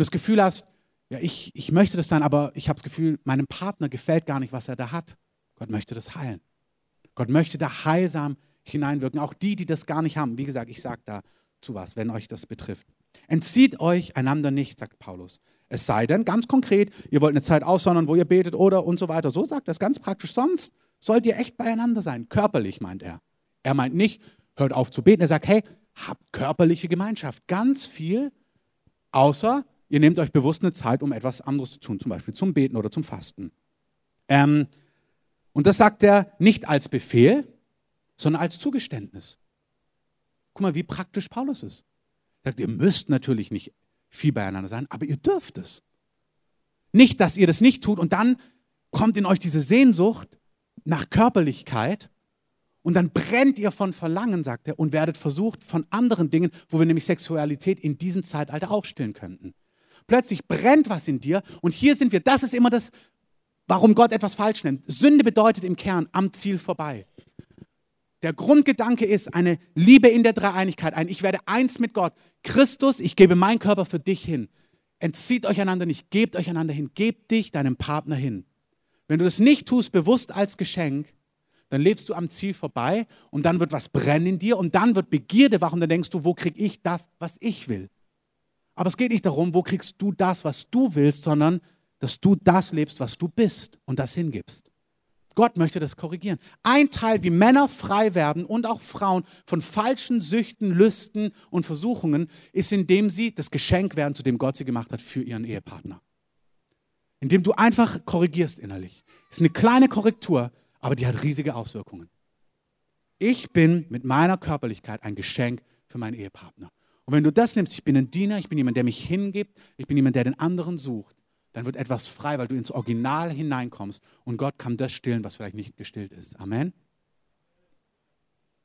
Du das Gefühl hast, ja, ich, ich möchte das sein, aber ich habe das Gefühl, meinem Partner gefällt gar nicht, was er da hat. Gott möchte das heilen. Gott möchte da heilsam hineinwirken. Auch die, die das gar nicht haben. Wie gesagt, ich sage dazu was, wenn euch das betrifft. Entzieht euch einander nicht, sagt Paulus. Es sei denn, ganz konkret, ihr wollt eine Zeit aussondern, wo ihr betet oder und so weiter. So sagt er es ganz praktisch. Sonst sollt ihr echt beieinander sein. Körperlich meint er. Er meint nicht, hört auf zu beten. Er sagt, hey, habt körperliche Gemeinschaft. Ganz viel, außer ihr nehmt euch bewusst eine Zeit, um etwas anderes zu tun, zum Beispiel zum Beten oder zum Fasten. Ähm, und das sagt er nicht als Befehl, sondern als Zugeständnis. Guck mal, wie praktisch Paulus ist. Er sagt, ihr müsst natürlich nicht viel beieinander sein, aber ihr dürft es. Nicht, dass ihr das nicht tut und dann kommt in euch diese Sehnsucht nach Körperlichkeit und dann brennt ihr von Verlangen, sagt er, und werdet versucht von anderen Dingen, wo wir nämlich Sexualität in diesem Zeitalter auch stillen könnten. Plötzlich brennt was in dir und hier sind wir, das ist immer das, warum Gott etwas falsch nennt. Sünde bedeutet im Kern am Ziel vorbei. Der Grundgedanke ist eine Liebe in der Dreieinigkeit, ein Ich werde eins mit Gott. Christus, ich gebe meinen Körper für dich hin. Entzieht euch einander nicht, gebt euch einander hin, gebt dich deinem Partner hin. Wenn du das nicht tust, bewusst als Geschenk, dann lebst du am Ziel vorbei und dann wird was brennen in dir und dann wird Begierde wach und dann denkst du, wo krieg ich das, was ich will? Aber es geht nicht darum, wo kriegst du das, was du willst, sondern dass du das lebst, was du bist und das hingibst. Gott möchte das korrigieren. Ein Teil, wie Männer frei werden und auch Frauen von falschen Süchten, Lüsten und Versuchungen, ist, indem sie das Geschenk werden, zu dem Gott sie gemacht hat für ihren Ehepartner. Indem du einfach korrigierst innerlich. Ist eine kleine Korrektur, aber die hat riesige Auswirkungen. Ich bin mit meiner Körperlichkeit ein Geschenk für meinen Ehepartner. Und wenn du das nimmst, ich bin ein Diener, ich bin jemand, der mich hingibt, ich bin jemand, der den anderen sucht, dann wird etwas frei, weil du ins Original hineinkommst und Gott kann das stillen, was vielleicht nicht gestillt ist. Amen.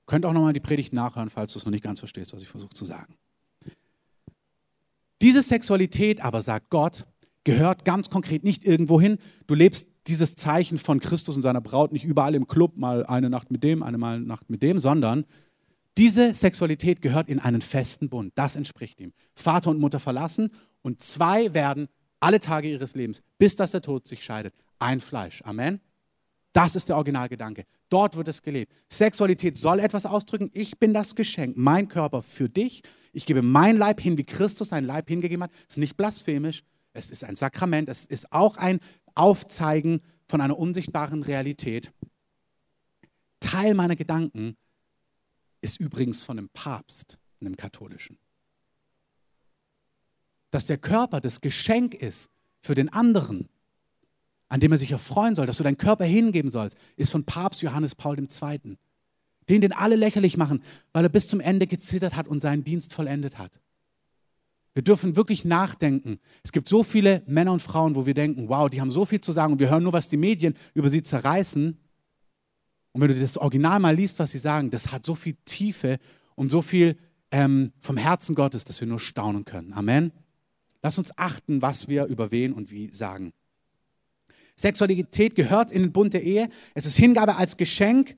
Könnt auch nochmal die Predigt nachhören, falls du es noch nicht ganz verstehst, was ich versuche zu sagen. Diese Sexualität aber, sagt Gott, gehört ganz konkret nicht irgendwo hin. Du lebst dieses Zeichen von Christus und seiner Braut nicht überall im Club, mal eine Nacht mit dem, eine mal Nacht mit dem, sondern diese Sexualität gehört in einen festen Bund. Das entspricht ihm. Vater und Mutter verlassen und zwei werden alle Tage ihres Lebens, bis dass der Tod sich scheidet, ein Fleisch. Amen. Das ist der Originalgedanke. Dort wird es gelebt. Sexualität soll etwas ausdrücken. Ich bin das Geschenk, mein Körper für dich. Ich gebe mein Leib hin, wie Christus seinen Leib hingegeben hat. Es ist nicht blasphemisch. Es ist ein Sakrament. Es ist auch ein Aufzeigen von einer unsichtbaren Realität. Teil meiner Gedanken ist übrigens von einem Papst, einem katholischen. Dass der Körper das Geschenk ist für den anderen, an dem er sich erfreuen soll, dass du deinen Körper hingeben sollst, ist von Papst Johannes Paul II. Den, den alle lächerlich machen, weil er bis zum Ende gezittert hat und seinen Dienst vollendet hat. Wir dürfen wirklich nachdenken. Es gibt so viele Männer und Frauen, wo wir denken, wow, die haben so viel zu sagen und wir hören nur, was die Medien über sie zerreißen. Und wenn du das Original mal liest, was sie sagen, das hat so viel Tiefe und so viel ähm, vom Herzen Gottes, dass wir nur staunen können. Amen. Lass uns achten, was wir über wen und wie sagen. Sexualität gehört in den Bund der Ehe. Es ist Hingabe als Geschenk.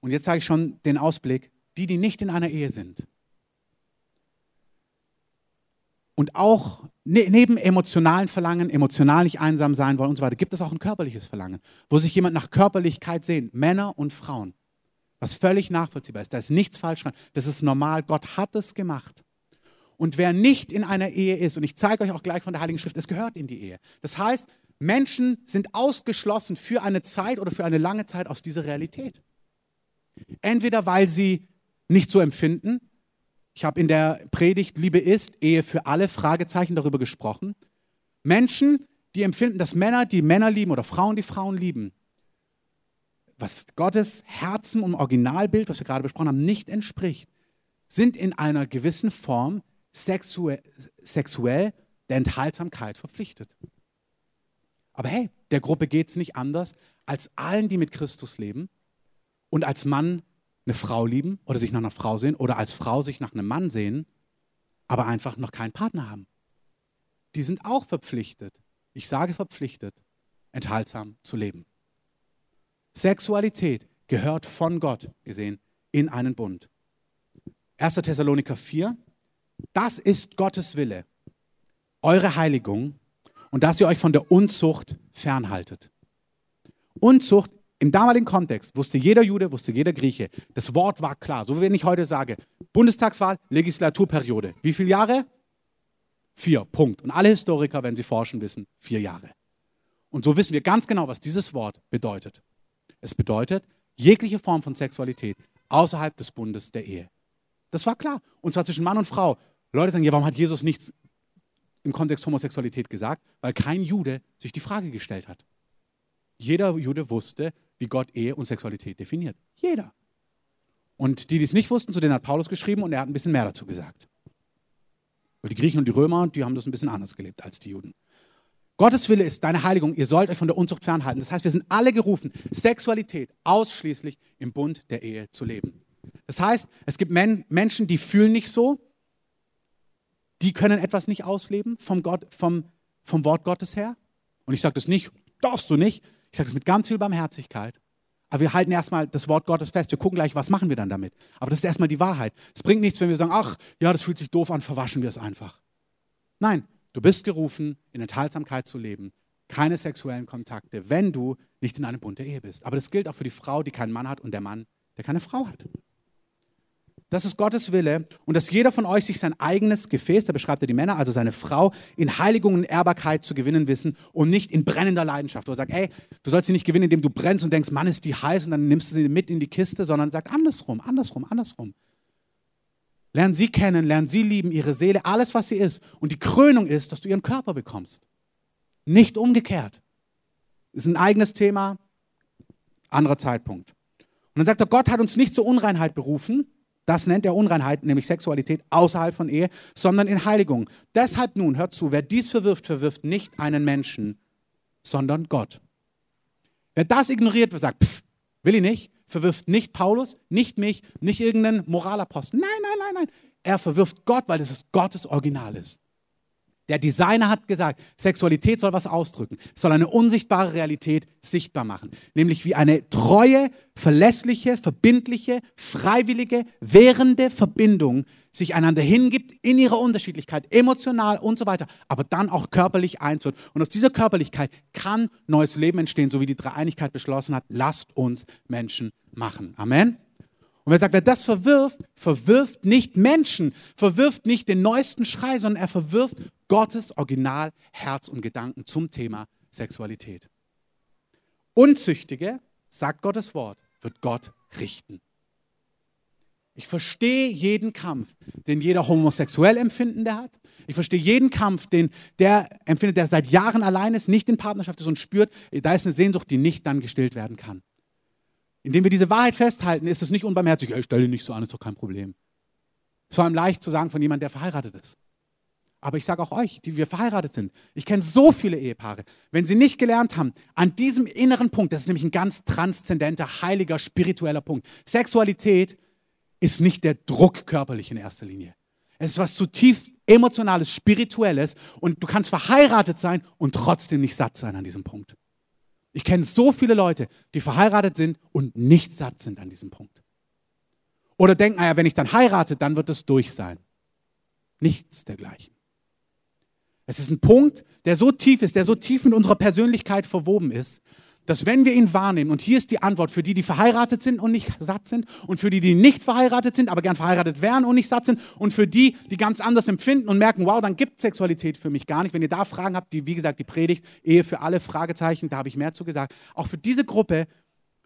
Und jetzt sage ich schon den Ausblick, die, die nicht in einer Ehe sind. Und auch ne, neben emotionalen Verlangen, emotional nicht einsam sein wollen und so weiter, gibt es auch ein körperliches Verlangen, wo sich jemand nach Körperlichkeit sehnt, Männer und Frauen. Was völlig nachvollziehbar ist. Da ist nichts falsch dran. Das ist normal. Gott hat es gemacht. Und wer nicht in einer Ehe ist, und ich zeige euch auch gleich von der Heiligen Schrift, es gehört in die Ehe. Das heißt, Menschen sind ausgeschlossen für eine Zeit oder für eine lange Zeit aus dieser Realität. Entweder weil sie nicht so empfinden, ich habe in der Predigt Liebe ist, Ehe für alle, Fragezeichen darüber gesprochen. Menschen, die empfinden, dass Männer, die Männer lieben oder Frauen, die Frauen lieben, was Gottes Herzen und Originalbild, was wir gerade besprochen haben, nicht entspricht, sind in einer gewissen Form sexuell, sexuell der Enthaltsamkeit verpflichtet. Aber hey, der Gruppe geht es nicht anders als allen, die mit Christus leben und als Mann eine Frau lieben oder sich nach einer Frau sehen oder als Frau sich nach einem Mann sehen, aber einfach noch keinen Partner haben. Die sind auch verpflichtet, ich sage verpflichtet, enthaltsam zu leben. Sexualität gehört von Gott gesehen in einen Bund. 1. Thessaloniker 4, das ist Gottes Wille, eure Heiligung und dass ihr euch von der Unzucht fernhaltet. Unzucht im damaligen Kontext wusste jeder Jude, wusste jeder Grieche, das Wort war klar. So wie wenn ich heute sage, Bundestagswahl, Legislaturperiode. Wie viele Jahre? Vier, Punkt. Und alle Historiker, wenn sie forschen, wissen, vier Jahre. Und so wissen wir ganz genau, was dieses Wort bedeutet. Es bedeutet jegliche Form von Sexualität außerhalb des Bundes der Ehe. Das war klar. Und zwar zwischen Mann und Frau. Leute sagen, ja, warum hat Jesus nichts im Kontext Homosexualität gesagt? Weil kein Jude sich die Frage gestellt hat. Jeder Jude wusste, wie Gott Ehe und Sexualität definiert. Jeder. Und die, die es nicht wussten, zu denen hat Paulus geschrieben und er hat ein bisschen mehr dazu gesagt. Weil die Griechen und die Römer, die haben das ein bisschen anders gelebt als die Juden. Gottes Wille ist deine Heiligung. Ihr sollt euch von der Unzucht fernhalten. Das heißt, wir sind alle gerufen, Sexualität ausschließlich im Bund der Ehe zu leben. Das heißt, es gibt Men Menschen, die fühlen nicht so, die können etwas nicht ausleben vom, Gott, vom, vom Wort Gottes her. Und ich sage das nicht, darfst du nicht. Ich sage das mit ganz viel Barmherzigkeit. Aber wir halten erstmal das Wort Gottes fest. Wir gucken gleich, was machen wir dann damit. Aber das ist erstmal die Wahrheit. Es bringt nichts, wenn wir sagen, ach, ja, das fühlt sich doof an, verwaschen wir es einfach. Nein, du bist gerufen, in Enthaltsamkeit zu leben. Keine sexuellen Kontakte, wenn du nicht in einem Bund der Ehe bist. Aber das gilt auch für die Frau, die keinen Mann hat und der Mann, der keine Frau hat. Das ist Gottes Wille und dass jeder von euch sich sein eigenes Gefäß, da beschreibt er die Männer, also seine Frau, in Heiligung und Ehrbarkeit zu gewinnen wissen und nicht in brennender Leidenschaft. Wo er sagt, ey, du sollst sie nicht gewinnen, indem du brennst und denkst, Mann, ist die heiß und dann nimmst du sie mit in die Kiste, sondern sagt andersrum, andersrum, andersrum. Lern sie kennen, lern sie lieben, ihre Seele, alles, was sie ist. Und die Krönung ist, dass du ihren Körper bekommst. Nicht umgekehrt. Ist ein eigenes Thema, anderer Zeitpunkt. Und dann sagt er, Gott hat uns nicht zur Unreinheit berufen, das nennt er Unreinheit, nämlich Sexualität außerhalb von Ehe, sondern in Heiligung. Deshalb nun, hört zu, wer dies verwirft, verwirft nicht einen Menschen, sondern Gott. Wer das ignoriert, sagt, pff, will ich nicht, verwirft nicht Paulus, nicht mich, nicht irgendeinen Moralapostel. Nein, nein, nein, nein. er verwirft Gott, weil es Gottes Original ist. Der Designer hat gesagt, Sexualität soll was ausdrücken, soll eine unsichtbare Realität sichtbar machen, nämlich wie eine treue, verlässliche, verbindliche, freiwillige, währende Verbindung sich einander hingibt in ihrer Unterschiedlichkeit, emotional und so weiter, aber dann auch körperlich eins wird. Und aus dieser Körperlichkeit kann neues Leben entstehen, so wie die Dreieinigkeit beschlossen hat, lasst uns Menschen machen. Amen. Und wer sagt, wer das verwirft, verwirft nicht Menschen, verwirft nicht den neuesten Schrei, sondern er verwirft Gottes Original, Herz und Gedanken zum Thema Sexualität. Unzüchtige, sagt Gottes Wort, wird Gott richten. Ich verstehe jeden Kampf, den jeder homosexuell Empfindende hat. Ich verstehe jeden Kampf, den der empfindet, der seit Jahren allein ist, nicht in Partnerschaft ist und spürt, da ist eine Sehnsucht, die nicht dann gestillt werden kann. Indem wir diese Wahrheit festhalten, ist es nicht unbarmherzig, ich stelle nicht so an, ist doch kein Problem. Es vor allem leicht zu sagen von jemandem, der verheiratet ist. Aber ich sage auch euch, die wir verheiratet sind, ich kenne so viele Ehepaare, wenn sie nicht gelernt haben, an diesem inneren Punkt, das ist nämlich ein ganz transzendenter, heiliger, spiritueller Punkt. Sexualität ist nicht der Druck körperlich in erster Linie. Es ist was zutiefst emotionales, spirituelles und du kannst verheiratet sein und trotzdem nicht satt sein an diesem Punkt. Ich kenne so viele Leute, die verheiratet sind und nicht satt sind an diesem Punkt. Oder denken, naja, wenn ich dann heirate, dann wird es durch sein. Nichts dergleichen. Es ist ein Punkt, der so tief ist, der so tief mit unserer Persönlichkeit verwoben ist, dass wenn wir ihn wahrnehmen, und hier ist die Antwort für die, die verheiratet sind und nicht satt sind, und für die, die nicht verheiratet sind, aber gern verheiratet wären und nicht satt sind, und für die, die ganz anders empfinden und merken, wow, dann gibt Sexualität für mich gar nicht. Wenn ihr da Fragen habt, die, wie gesagt, die Predigt, Ehe für alle, Fragezeichen, da habe ich mehr zu gesagt. Auch für diese Gruppe,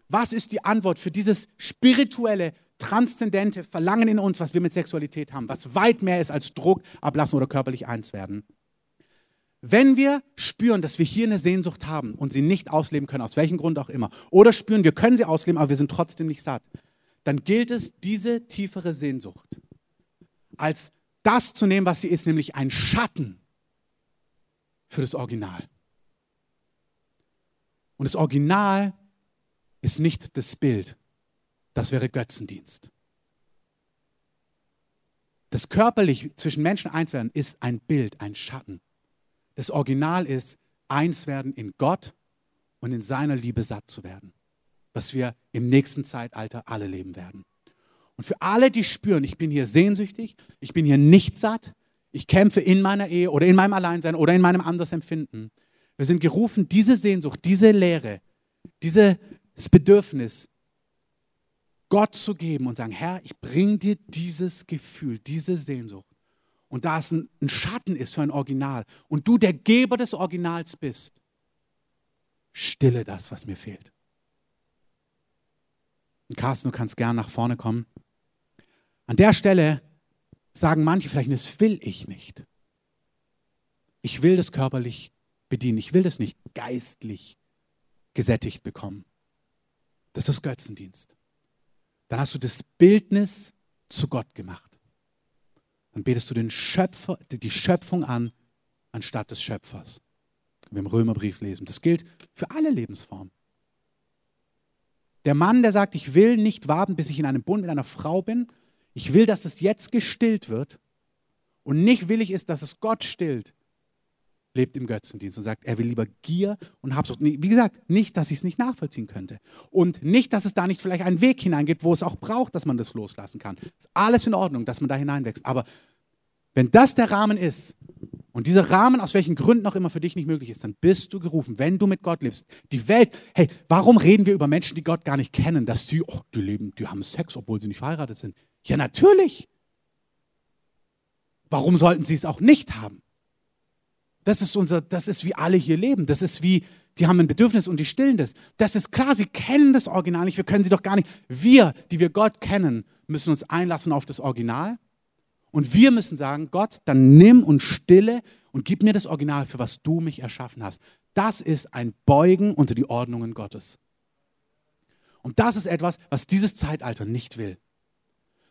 was ist die Antwort für dieses spirituelle, transzendente Verlangen in uns, was wir mit Sexualität haben, was weit mehr ist als Druck, ablassen oder körperlich eins werden? Wenn wir spüren, dass wir hier eine Sehnsucht haben und sie nicht ausleben können, aus welchem Grund auch immer, oder spüren, wir können sie ausleben, aber wir sind trotzdem nicht satt, dann gilt es, diese tiefere Sehnsucht als das zu nehmen, was sie ist, nämlich ein Schatten für das Original. Und das Original ist nicht das Bild, das wäre Götzendienst. Das körperlich zwischen Menschen eins werden ist ein Bild, ein Schatten. Das Original ist, eins werden in Gott und in seiner Liebe satt zu werden, was wir im nächsten Zeitalter alle leben werden. Und für alle, die spüren, ich bin hier sehnsüchtig, ich bin hier nicht satt, ich kämpfe in meiner Ehe oder in meinem Alleinsein oder in meinem Andersempfinden. Wir sind gerufen, diese Sehnsucht, diese Lehre, dieses Bedürfnis Gott zu geben und sagen, Herr, ich bringe dir dieses Gefühl, diese Sehnsucht und da es ein, ein Schatten ist für ein Original und du der Geber des Originals bist, stille das, was mir fehlt. Und Carsten, du kannst gern nach vorne kommen. An der Stelle sagen manche vielleicht, das will ich nicht. Ich will das körperlich bedienen. Ich will das nicht geistlich gesättigt bekommen. Das ist Götzendienst. Dann hast du das Bildnis zu Gott gemacht dann betest du den Schöpfer, die Schöpfung an, anstatt des Schöpfers. Wir im Römerbrief lesen. Das gilt für alle Lebensformen. Der Mann, der sagt, ich will nicht warten, bis ich in einem Bund mit einer Frau bin. Ich will, dass es jetzt gestillt wird. Und nicht willig ist, dass es Gott stillt, lebt im Götzendienst und sagt, er will lieber Gier und Habsucht. Wie gesagt, nicht, dass ich es nicht nachvollziehen könnte. Und nicht, dass es da nicht vielleicht einen Weg hineingibt, wo es auch braucht, dass man das loslassen kann. Ist alles in Ordnung, dass man da hineinwächst. Aber wenn das der Rahmen ist und dieser Rahmen aus welchen Gründen auch immer für dich nicht möglich ist, dann bist du gerufen, wenn du mit Gott lebst. Die Welt, hey, warum reden wir über Menschen, die Gott gar nicht kennen, dass die, oh, die leben, die haben Sex, obwohl sie nicht verheiratet sind? Ja, natürlich. Warum sollten sie es auch nicht haben? Das ist unser, das ist wie alle hier leben. Das ist wie, die haben ein Bedürfnis und die stillen das. Das ist klar, sie kennen das Original nicht. Wir können sie doch gar nicht. Wir, die wir Gott kennen, müssen uns einlassen auf das Original und wir müssen sagen, Gott, dann nimm und stille und gib mir das Original, für was du mich erschaffen hast. Das ist ein Beugen unter die Ordnungen Gottes. Und das ist etwas, was dieses Zeitalter nicht will.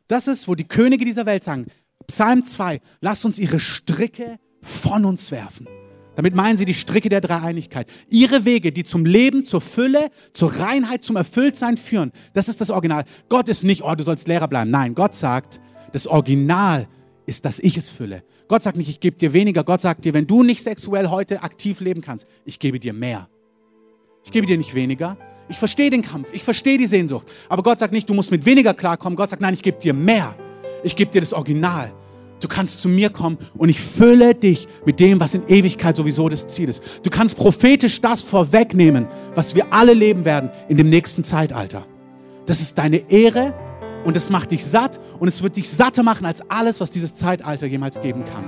Das ist, wo die Könige dieser Welt sagen, Psalm 2, lass uns ihre Stricke von uns werfen. Damit meinen sie die Stricke der Dreieinigkeit. Ihre Wege, die zum Leben, zur Fülle, zur Reinheit, zum Erfülltsein führen. Das ist das Original. Gott ist nicht, oh, du sollst Lehrer bleiben. Nein, Gott sagt, das Original ist, dass ich es fülle. Gott sagt nicht, ich gebe dir weniger. Gott sagt dir, wenn du nicht sexuell heute aktiv leben kannst, ich gebe dir mehr. Ich gebe dir nicht weniger. Ich verstehe den Kampf, ich verstehe die Sehnsucht. Aber Gott sagt nicht, du musst mit weniger klarkommen. Gott sagt, nein, ich gebe dir mehr. Ich gebe dir das Original. Du kannst zu mir kommen und ich fülle dich mit dem, was in Ewigkeit sowieso das Ziel ist. Du kannst prophetisch das vorwegnehmen, was wir alle leben werden in dem nächsten Zeitalter. Das ist deine Ehre und es macht dich satt und es wird dich satter machen als alles, was dieses Zeitalter jemals geben kann.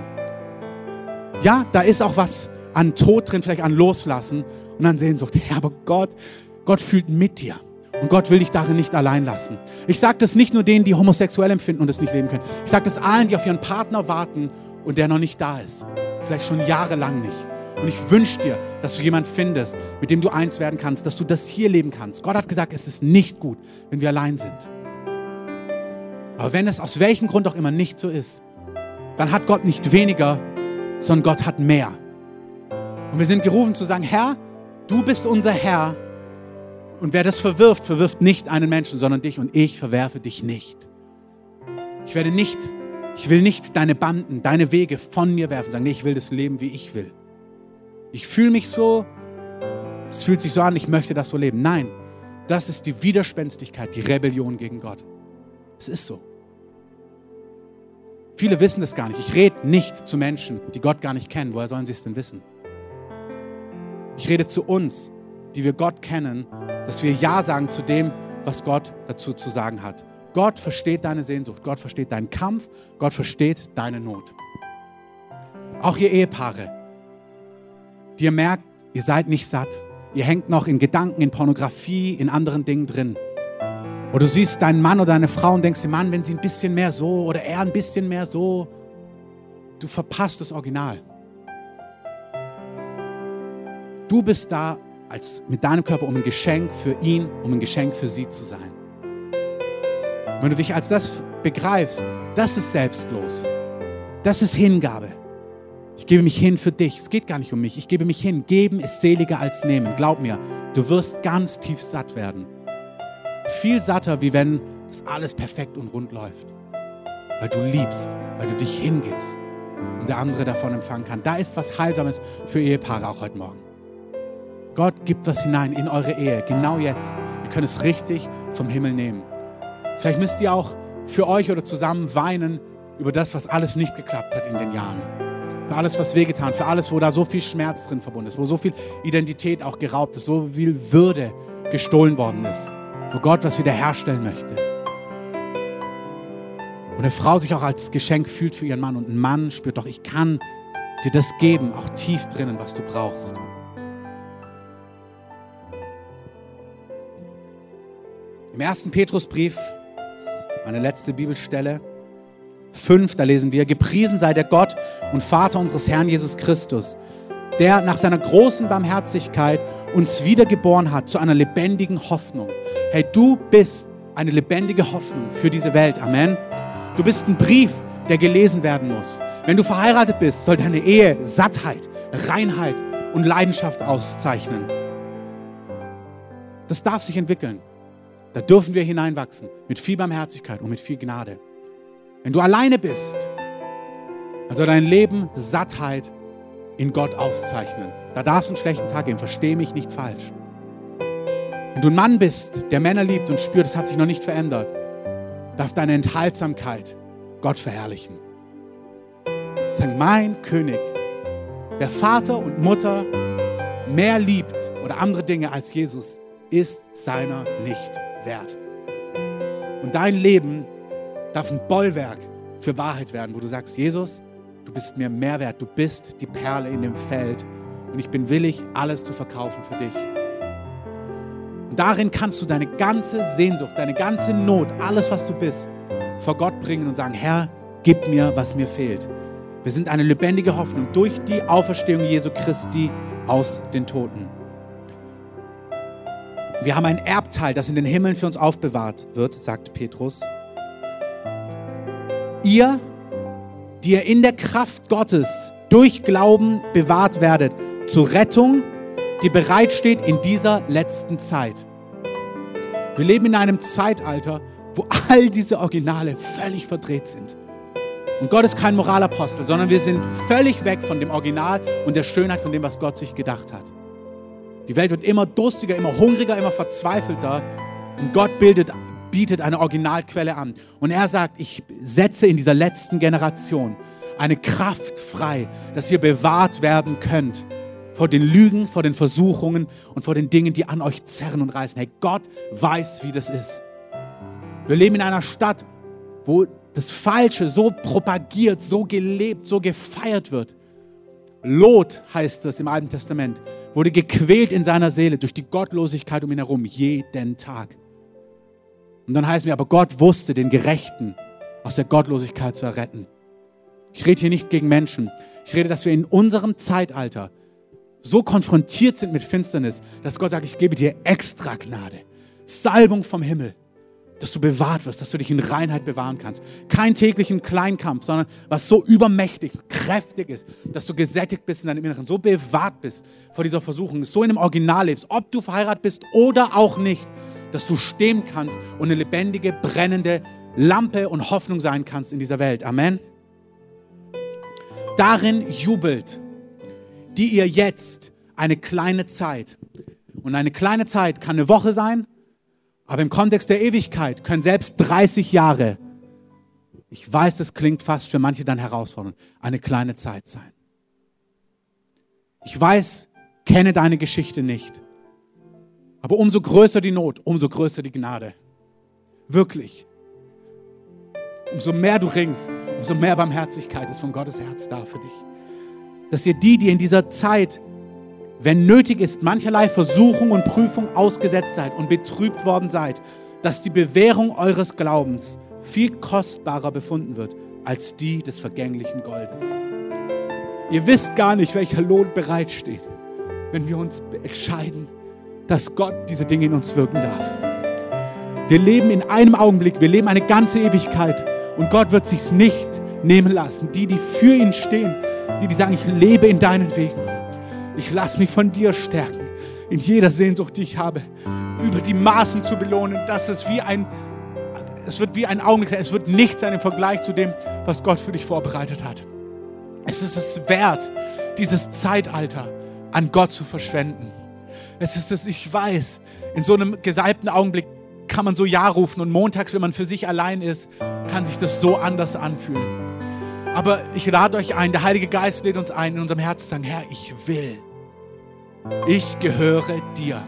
Ja, da ist auch was an Tod drin, vielleicht an Loslassen und an Sehnsucht. Ja, aber Gott, Gott fühlt mit dir. Und Gott will dich darin nicht allein lassen. Ich sage das nicht nur denen, die homosexuell empfinden und es nicht leben können. Ich sage das allen, die auf ihren Partner warten und der noch nicht da ist. Vielleicht schon jahrelang nicht. Und ich wünsche dir, dass du jemanden findest, mit dem du eins werden kannst, dass du das hier leben kannst. Gott hat gesagt, es ist nicht gut, wenn wir allein sind. Aber wenn es aus welchem Grund auch immer nicht so ist, dann hat Gott nicht weniger, sondern Gott hat mehr. Und wir sind gerufen zu sagen, Herr, du bist unser Herr. Und wer das verwirft, verwirft nicht einen Menschen, sondern dich und ich verwerfe dich nicht. Ich werde nicht, ich will nicht deine Banden, deine Wege von mir werfen, sagen, nee, ich will das Leben, wie ich will. Ich fühle mich so, es fühlt sich so an, ich möchte das so leben. Nein, das ist die Widerspenstigkeit, die Rebellion gegen Gott. Es ist so. Viele wissen das gar nicht. Ich rede nicht zu Menschen, die Gott gar nicht kennen. Woher sollen sie es denn wissen? Ich rede zu uns, die wir Gott kennen, dass wir Ja sagen zu dem, was Gott dazu zu sagen hat. Gott versteht deine Sehnsucht, Gott versteht deinen Kampf, Gott versteht deine Not. Auch ihr Ehepaare, die ihr merkt, ihr seid nicht satt, ihr hängt noch in Gedanken, in Pornografie, in anderen Dingen drin. Oder du siehst deinen Mann oder deine Frau und denkst dir, Mann, wenn sie ein bisschen mehr so oder er ein bisschen mehr so, du verpasst das Original. Du bist da als, mit deinem Körper, um ein Geschenk für ihn, um ein Geschenk für sie zu sein. Wenn du dich als das begreifst, das ist selbstlos. Das ist Hingabe. Ich gebe mich hin für dich. Es geht gar nicht um mich. Ich gebe mich hin. Geben ist seliger als nehmen. Glaub mir, du wirst ganz tief satt werden. Viel satter, wie wenn das alles perfekt und rund läuft. Weil du liebst, weil du dich hingibst und der andere davon empfangen kann. Da ist was Heilsames für Ehepaare auch heute Morgen. Gott gibt was hinein in eure Ehe, genau jetzt. Ihr könnt es richtig vom Himmel nehmen. Vielleicht müsst ihr auch für euch oder zusammen weinen über das, was alles nicht geklappt hat in den Jahren. Für alles, was wehgetan, für alles, wo da so viel Schmerz drin verbunden ist, wo so viel Identität auch geraubt ist, so viel Würde gestohlen worden ist, wo Gott was wiederherstellen möchte. Und eine Frau sich auch als Geschenk fühlt für ihren Mann und ein Mann spürt doch, ich kann dir das geben, auch tief drinnen, was du brauchst. Im ersten Petrusbrief, meine letzte Bibelstelle, 5, da lesen wir, gepriesen sei der Gott und Vater unseres Herrn Jesus Christus, der nach seiner großen Barmherzigkeit uns wiedergeboren hat zu einer lebendigen Hoffnung. Hey, du bist eine lebendige Hoffnung für diese Welt. Amen. Du bist ein Brief, der gelesen werden muss. Wenn du verheiratet bist, soll deine Ehe Sattheit, Reinheit und Leidenschaft auszeichnen. Das darf sich entwickeln. Da dürfen wir hineinwachsen mit viel Barmherzigkeit und mit viel Gnade. Wenn du alleine bist, dann soll dein Leben Sattheit in Gott auszeichnen. Da darf es einen schlechten Tag geben, verstehe mich nicht falsch. Wenn du ein Mann bist, der Männer liebt und spürt, es hat sich noch nicht verändert, darf deine Enthaltsamkeit Gott verherrlichen. Sagen, mein König, wer Vater und Mutter mehr liebt oder andere Dinge als Jesus, ist seiner nicht wert. Und dein Leben darf ein Bollwerk für Wahrheit werden, wo du sagst, Jesus, du bist mir mehr wert, du bist die Perle in dem Feld und ich bin willig, alles zu verkaufen für dich. Und darin kannst du deine ganze Sehnsucht, deine ganze Not, alles, was du bist, vor Gott bringen und sagen, Herr, gib mir, was mir fehlt. Wir sind eine lebendige Hoffnung durch die Auferstehung Jesu Christi aus den Toten. Wir haben ein Erbteil, das in den Himmeln für uns aufbewahrt wird, sagt Petrus. Ihr, die ihr in der Kraft Gottes durch Glauben bewahrt werdet, zur Rettung, die bereitsteht in dieser letzten Zeit. Wir leben in einem Zeitalter, wo all diese Originale völlig verdreht sind. Und Gott ist kein Moralapostel, sondern wir sind völlig weg von dem Original und der Schönheit von dem, was Gott sich gedacht hat. Die Welt wird immer durstiger, immer hungriger, immer verzweifelter. Und Gott bildet, bietet eine Originalquelle an. Und er sagt, ich setze in dieser letzten Generation eine Kraft frei, dass ihr bewahrt werden könnt vor den Lügen, vor den Versuchungen und vor den Dingen, die an euch zerren und reißen. Hey, Gott weiß, wie das ist. Wir leben in einer Stadt, wo das Falsche so propagiert, so gelebt, so gefeiert wird. Lot heißt es im Alten Testament, wurde gequält in seiner Seele durch die Gottlosigkeit um ihn herum, jeden Tag. Und dann heißt mir, aber Gott wusste, den Gerechten aus der Gottlosigkeit zu erretten. Ich rede hier nicht gegen Menschen. Ich rede, dass wir in unserem Zeitalter so konfrontiert sind mit Finsternis, dass Gott sagt, ich gebe dir extra Gnade. Salbung vom Himmel, dass du bewahrt wirst, dass du dich in Reinheit bewahren kannst. Kein täglichen Kleinkampf, sondern was so übermächtig, kräftig ist, dass du gesättigt bist in deinem Inneren, so bewahrt bist vor dieser Versuchung, so in dem Original lebst, ob du verheiratet bist oder auch nicht, dass du stehen kannst und eine lebendige, brennende Lampe und Hoffnung sein kannst in dieser Welt. Amen darin jubelt, die ihr jetzt eine kleine Zeit, und eine kleine Zeit kann eine Woche sein, aber im Kontext der Ewigkeit können selbst 30 Jahre, ich weiß, das klingt fast für manche dann herausfordernd, eine kleine Zeit sein. Ich weiß, kenne deine Geschichte nicht, aber umso größer die Not, umso größer die Gnade. Wirklich. Umso mehr du ringst, umso mehr Barmherzigkeit ist von Gottes Herz da für dich. Dass ihr die, die in dieser Zeit, wenn nötig ist, mancherlei Versuchung und Prüfung ausgesetzt seid und betrübt worden seid, dass die Bewährung eures Glaubens viel kostbarer befunden wird als die des vergänglichen Goldes. Ihr wisst gar nicht, welcher Lohn bereitsteht, wenn wir uns entscheiden, dass Gott diese Dinge in uns wirken darf. Wir leben in einem Augenblick, wir leben eine ganze Ewigkeit und Gott wird sich's nicht nehmen lassen. Die, die für ihn stehen, die, die sagen, ich lebe in deinen Wegen. Ich lasse mich von dir stärken. In jeder Sehnsucht, die ich habe, über die Maßen zu belohnen, dass es wie ein, es wird wie ein Augenblick sein. Es wird nichts sein im Vergleich zu dem, was Gott für dich vorbereitet hat. Es ist es wert, dieses Zeitalter an Gott zu verschwenden. Es ist es, ich weiß, in so einem gesalbten Augenblick kann man so Ja rufen und montags, wenn man für sich allein ist, kann sich das so anders anfühlen. Aber ich lade euch ein, der Heilige Geist lädt uns ein, in unserem Herzen zu sagen, Herr, ich will. Ich gehöre dir.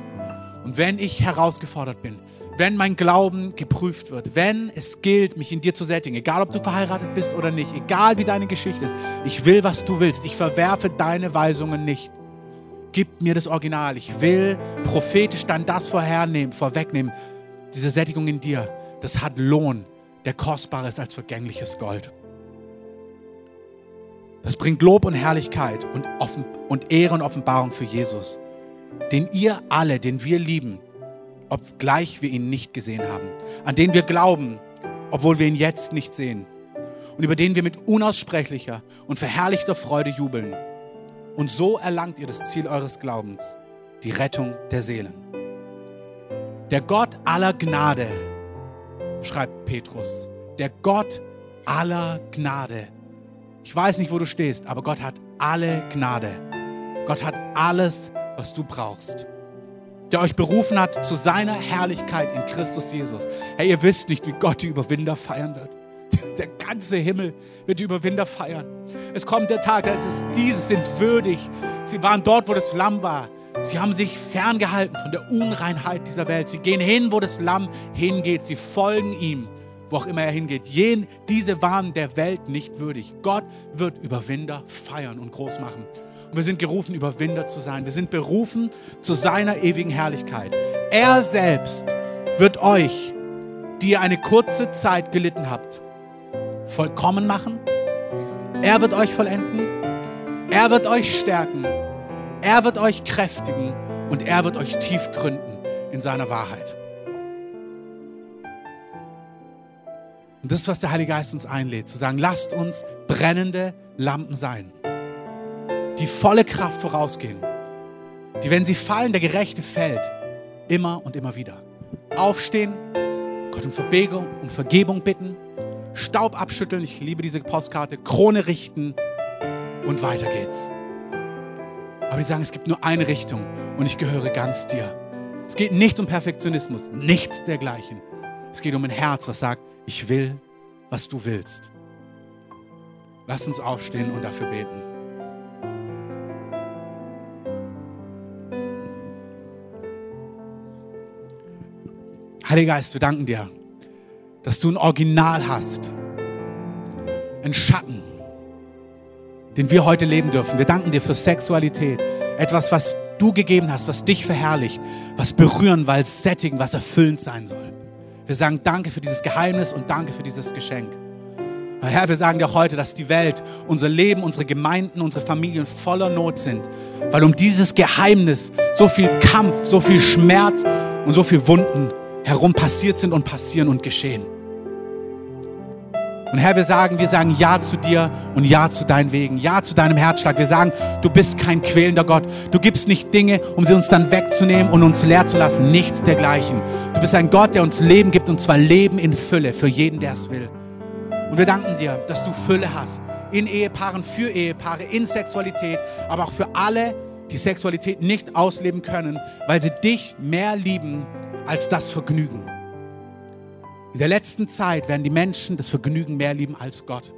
Und wenn ich herausgefordert bin, wenn mein Glauben geprüft wird, wenn es gilt, mich in dir zu sättigen, egal ob du verheiratet bist oder nicht, egal wie deine Geschichte ist, ich will, was du willst. Ich verwerfe deine Weisungen nicht. Gib mir das Original. Ich will prophetisch dann das vorhernehmen, vorwegnehmen, diese Sättigung in dir, das hat Lohn, der kostbarer ist als vergängliches Gold. Das bringt Lob und Herrlichkeit und, Offen und Ehre und Offenbarung für Jesus, den ihr alle, den wir lieben, obgleich wir ihn nicht gesehen haben, an den wir glauben, obwohl wir ihn jetzt nicht sehen und über den wir mit unaussprechlicher und verherrlichter Freude jubeln. Und so erlangt ihr das Ziel eures Glaubens, die Rettung der Seelen. Der Gott aller Gnade, schreibt Petrus, der Gott aller Gnade. Ich weiß nicht, wo du stehst, aber Gott hat alle Gnade. Gott hat alles, was du brauchst. Der euch berufen hat zu seiner Herrlichkeit in Christus Jesus. Hey, ihr wisst nicht, wie Gott die Überwinder feiern wird. <laughs> Der ganze Himmel wird die Überwinder feiern. Es kommt der Tag, da ist es, diese sind würdig. Sie waren dort, wo das Lamm war. Sie haben sich ferngehalten von der Unreinheit dieser Welt. Sie gehen hin, wo das Lamm hingeht. Sie folgen ihm, wo auch immer er hingeht. Jen, diese waren der Welt nicht würdig. Gott wird Überwinder feiern und groß machen. Und wir sind gerufen, Überwinder zu sein. Wir sind berufen zu seiner ewigen Herrlichkeit. Er selbst wird euch, die ihr eine kurze Zeit gelitten habt, vollkommen machen. Er wird euch vollenden. Er wird euch stärken. Er wird euch kräftigen und er wird euch tief gründen in seiner Wahrheit. Und das ist, was der Heilige Geist uns einlädt, zu sagen, lasst uns brennende Lampen sein, die volle Kraft vorausgehen, die, wenn sie fallen, der Gerechte fällt, immer und immer wieder. Aufstehen, Gott um Vergebung, um Vergebung bitten, Staub abschütteln, ich liebe diese Postkarte, Krone richten und weiter geht's. Aber die sagen, es gibt nur eine Richtung und ich gehöre ganz dir. Es geht nicht um Perfektionismus, nichts dergleichen. Es geht um ein Herz, was sagt, ich will, was du willst. Lass uns aufstehen und dafür beten. Heiliger Geist, wir danken dir, dass du ein Original hast, ein Schatten, den wir heute leben dürfen. Wir danken dir für Sexualität, etwas, was du gegeben hast, was dich verherrlicht, was berühren, weil sättigen, was erfüllend sein soll. Wir sagen Danke für dieses Geheimnis und Danke für dieses Geschenk. Herr, wir sagen dir heute, dass die Welt, unser Leben, unsere Gemeinden, unsere Familien voller Not sind, weil um dieses Geheimnis so viel Kampf, so viel Schmerz und so viel Wunden herum passiert sind und passieren und geschehen. Und Herr, wir sagen, wir sagen Ja zu dir und Ja zu deinen Wegen, Ja zu deinem Herzschlag. Wir sagen, du bist kein quälender Gott. Du gibst nicht Dinge, um sie uns dann wegzunehmen und uns leer zu lassen. Nichts dergleichen. Du bist ein Gott, der uns Leben gibt und zwar Leben in Fülle für jeden, der es will. Und wir danken dir, dass du Fülle hast. In Ehepaaren, für Ehepaare, in Sexualität, aber auch für alle, die Sexualität nicht ausleben können, weil sie dich mehr lieben als das Vergnügen. In der letzten Zeit werden die Menschen das Vergnügen mehr lieben als Gott.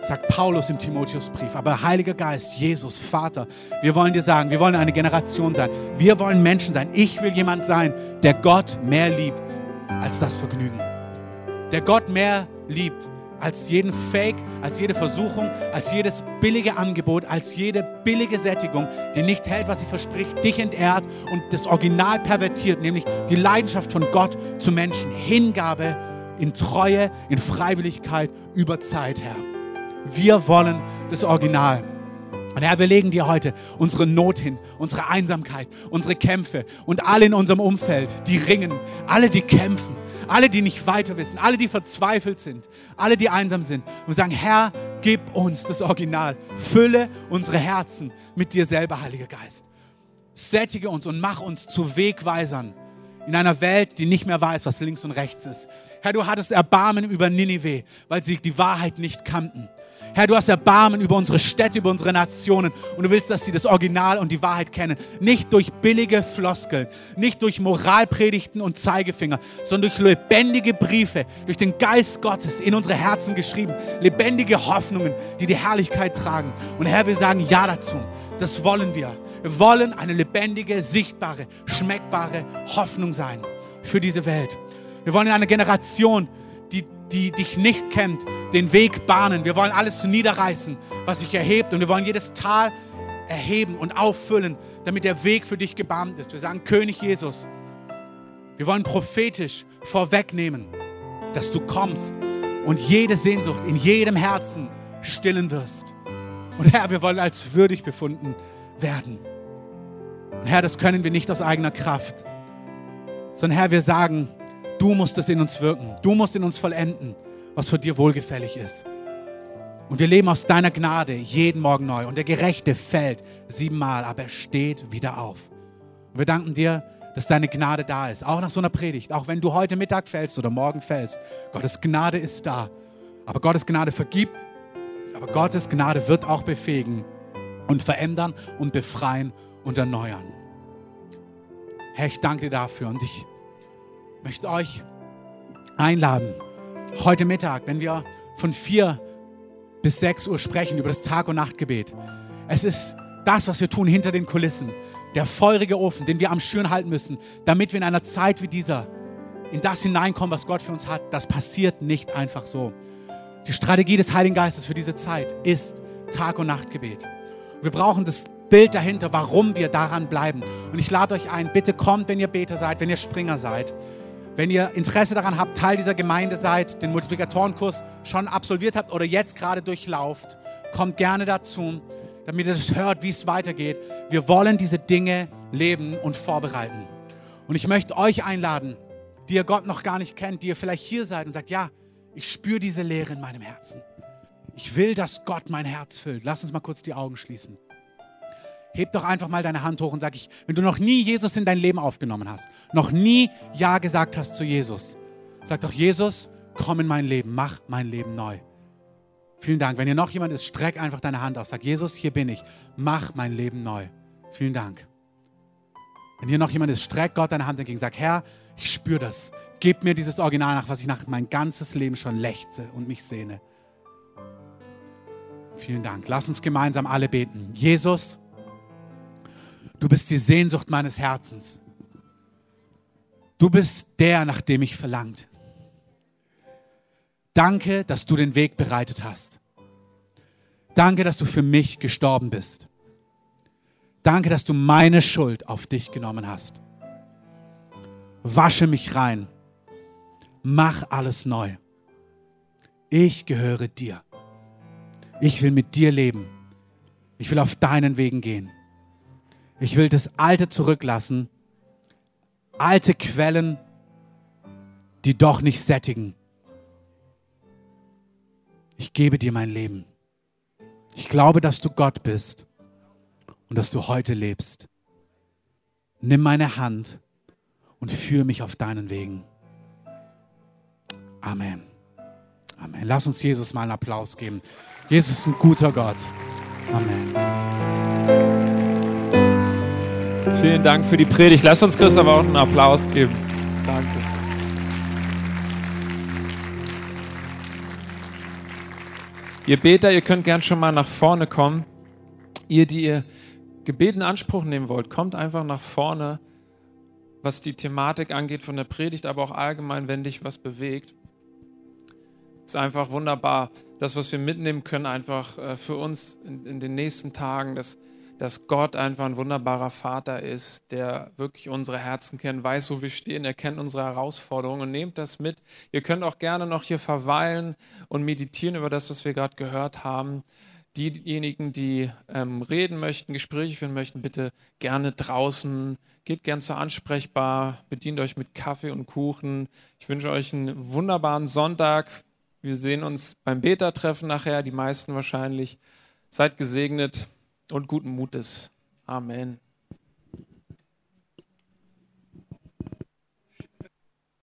Sagt Paulus im Timotheusbrief. Aber Heiliger Geist, Jesus, Vater, wir wollen dir sagen, wir wollen eine Generation sein. Wir wollen Menschen sein. Ich will jemand sein, der Gott mehr liebt als das Vergnügen. Der Gott mehr liebt als jeden Fake, als jede Versuchung, als jedes billige Angebot, als jede billige Sättigung, die nicht hält, was sie verspricht, dich entehrt und das Original pervertiert, nämlich die Leidenschaft von Gott zu Menschen. Hingabe in Treue, in Freiwilligkeit über Zeit, Herr. Wir wollen das Original. Und Herr, wir legen dir heute unsere Not hin, unsere Einsamkeit, unsere Kämpfe und alle in unserem Umfeld, die ringen, alle, die kämpfen, alle, die nicht weiter wissen, alle, die verzweifelt sind, alle, die einsam sind. Und wir sagen, Herr, gib uns das Original. Fülle unsere Herzen mit dir selber, Heiliger Geist. Sättige uns und mach uns zu Wegweisern in einer Welt, die nicht mehr weiß, was links und rechts ist. Herr, du hattest Erbarmen über Ninive, weil sie die Wahrheit nicht kannten. Herr, du hast Erbarmen über unsere Städte, über unsere Nationen und du willst, dass sie das Original und die Wahrheit kennen. Nicht durch billige Floskeln, nicht durch Moralpredigten und Zeigefinger, sondern durch lebendige Briefe, durch den Geist Gottes in unsere Herzen geschrieben. Lebendige Hoffnungen, die die Herrlichkeit tragen. Und Herr, wir sagen Ja dazu. Das wollen wir. Wir wollen eine lebendige, sichtbare, schmeckbare Hoffnung sein für diese Welt. Wir wollen in einer Generation, die, dich nicht kennt, den Weg bahnen. Wir wollen alles niederreißen, was sich erhebt. Und wir wollen jedes Tal erheben und auffüllen, damit der Weg für dich gebahnt ist. Wir sagen, König Jesus, wir wollen prophetisch vorwegnehmen, dass du kommst und jede Sehnsucht in jedem Herzen stillen wirst. Und Herr, wir wollen als würdig befunden werden. Und Herr, das können wir nicht aus eigener Kraft, sondern Herr, wir sagen, du musst es in uns wirken, du musst in uns vollenden was für dir wohlgefällig ist. Und wir leben aus deiner Gnade jeden Morgen neu. Und der Gerechte fällt siebenmal, aber er steht wieder auf. Und wir danken dir, dass deine Gnade da ist. Auch nach so einer Predigt. Auch wenn du heute Mittag fällst oder morgen fällst. Gottes Gnade ist da. Aber Gottes Gnade vergibt. Aber Gottes Gnade wird auch befähigen und verändern und befreien und erneuern. Herr, ich danke dir dafür. Und ich möchte euch einladen, heute Mittag, wenn wir von vier bis sechs Uhr sprechen über das Tag- und Nachtgebet. Es ist das, was wir tun hinter den Kulissen. Der feurige Ofen, den wir am Schüren halten müssen, damit wir in einer Zeit wie dieser in das hineinkommen, was Gott für uns hat. Das passiert nicht einfach so. Die Strategie des Heiligen Geistes für diese Zeit ist Tag- und Nachtgebet. Wir brauchen das Bild dahinter, warum wir daran bleiben. Und ich lade euch ein, bitte kommt, wenn ihr Beter seid, wenn ihr Springer seid. Wenn ihr Interesse daran habt, Teil dieser Gemeinde seid, den Multiplikatorenkurs schon absolviert habt oder jetzt gerade durchlauft, kommt gerne dazu, damit ihr das hört, wie es weitergeht. Wir wollen diese Dinge leben und vorbereiten. Und ich möchte euch einladen, die ihr Gott noch gar nicht kennt, die ihr vielleicht hier seid und sagt, ja, ich spüre diese Leere in meinem Herzen. Ich will, dass Gott mein Herz füllt. Lass uns mal kurz die Augen schließen heb doch einfach mal deine Hand hoch und sag ich, wenn du noch nie Jesus in dein Leben aufgenommen hast, noch nie Ja gesagt hast zu Jesus, sag doch, Jesus, komm in mein Leben, mach mein Leben neu. Vielen Dank. Wenn hier noch jemand ist, streck einfach deine Hand aus. Sag, Jesus, hier bin ich. Mach mein Leben neu. Vielen Dank. Wenn hier noch jemand ist, streck Gott deine Hand entgegen. Sag, Herr, ich spüre das. Gib mir dieses Original nach, was ich nach mein ganzes Leben schon lechze und mich sehne. Vielen Dank. Lass uns gemeinsam alle beten. Jesus, du bist die Sehnsucht meines Herzens. Du bist der, nach dem ich verlangt. Danke, dass du den Weg bereitet hast. Danke, dass du für mich gestorben bist. Danke, dass du meine Schuld auf dich genommen hast. Wasche mich rein. Mach alles neu. Ich gehöre dir. Ich will mit dir leben. Ich will auf deinen Wegen gehen. Ich will das Alte zurücklassen. Alte Quellen, die doch nicht sättigen ich gebe dir mein Leben. Ich glaube, dass du Gott bist und dass du heute lebst. Nimm meine Hand und führe mich auf deinen Wegen. Amen. Amen. Lass uns Jesus mal einen Applaus geben. Jesus ist ein guter Gott. Amen. Vielen Dank für die Predigt. Lass uns Christoph auch einen Applaus geben. Danke. Ihr Beter, ihr könnt gern schon mal nach vorne kommen. Ihr, die ihr Gebet in Anspruch nehmen wollt, kommt einfach nach vorne, was die Thematik angeht von der Predigt, aber auch allgemein, wenn dich was bewegt. Ist einfach wunderbar, das, was wir mitnehmen können, einfach äh, für uns in, in den nächsten Tagen, das dass Gott einfach ein wunderbarer Vater ist, der wirklich unsere Herzen kennt, weiß, wo wir stehen, er kennt unsere Herausforderungen und nehmt das mit. Ihr könnt auch gerne noch hier verweilen und meditieren über das, was wir gerade gehört haben. Diejenigen, die ähm, reden möchten, Gespräche führen möchten, bitte gerne draußen. Geht gern zur Ansprechbar, bedient euch mit Kaffee und Kuchen. Ich wünsche euch einen wunderbaren Sonntag. Wir sehen uns beim Beta-Treffen nachher, die meisten wahrscheinlich. Seid gesegnet und guten Mutes. Amen.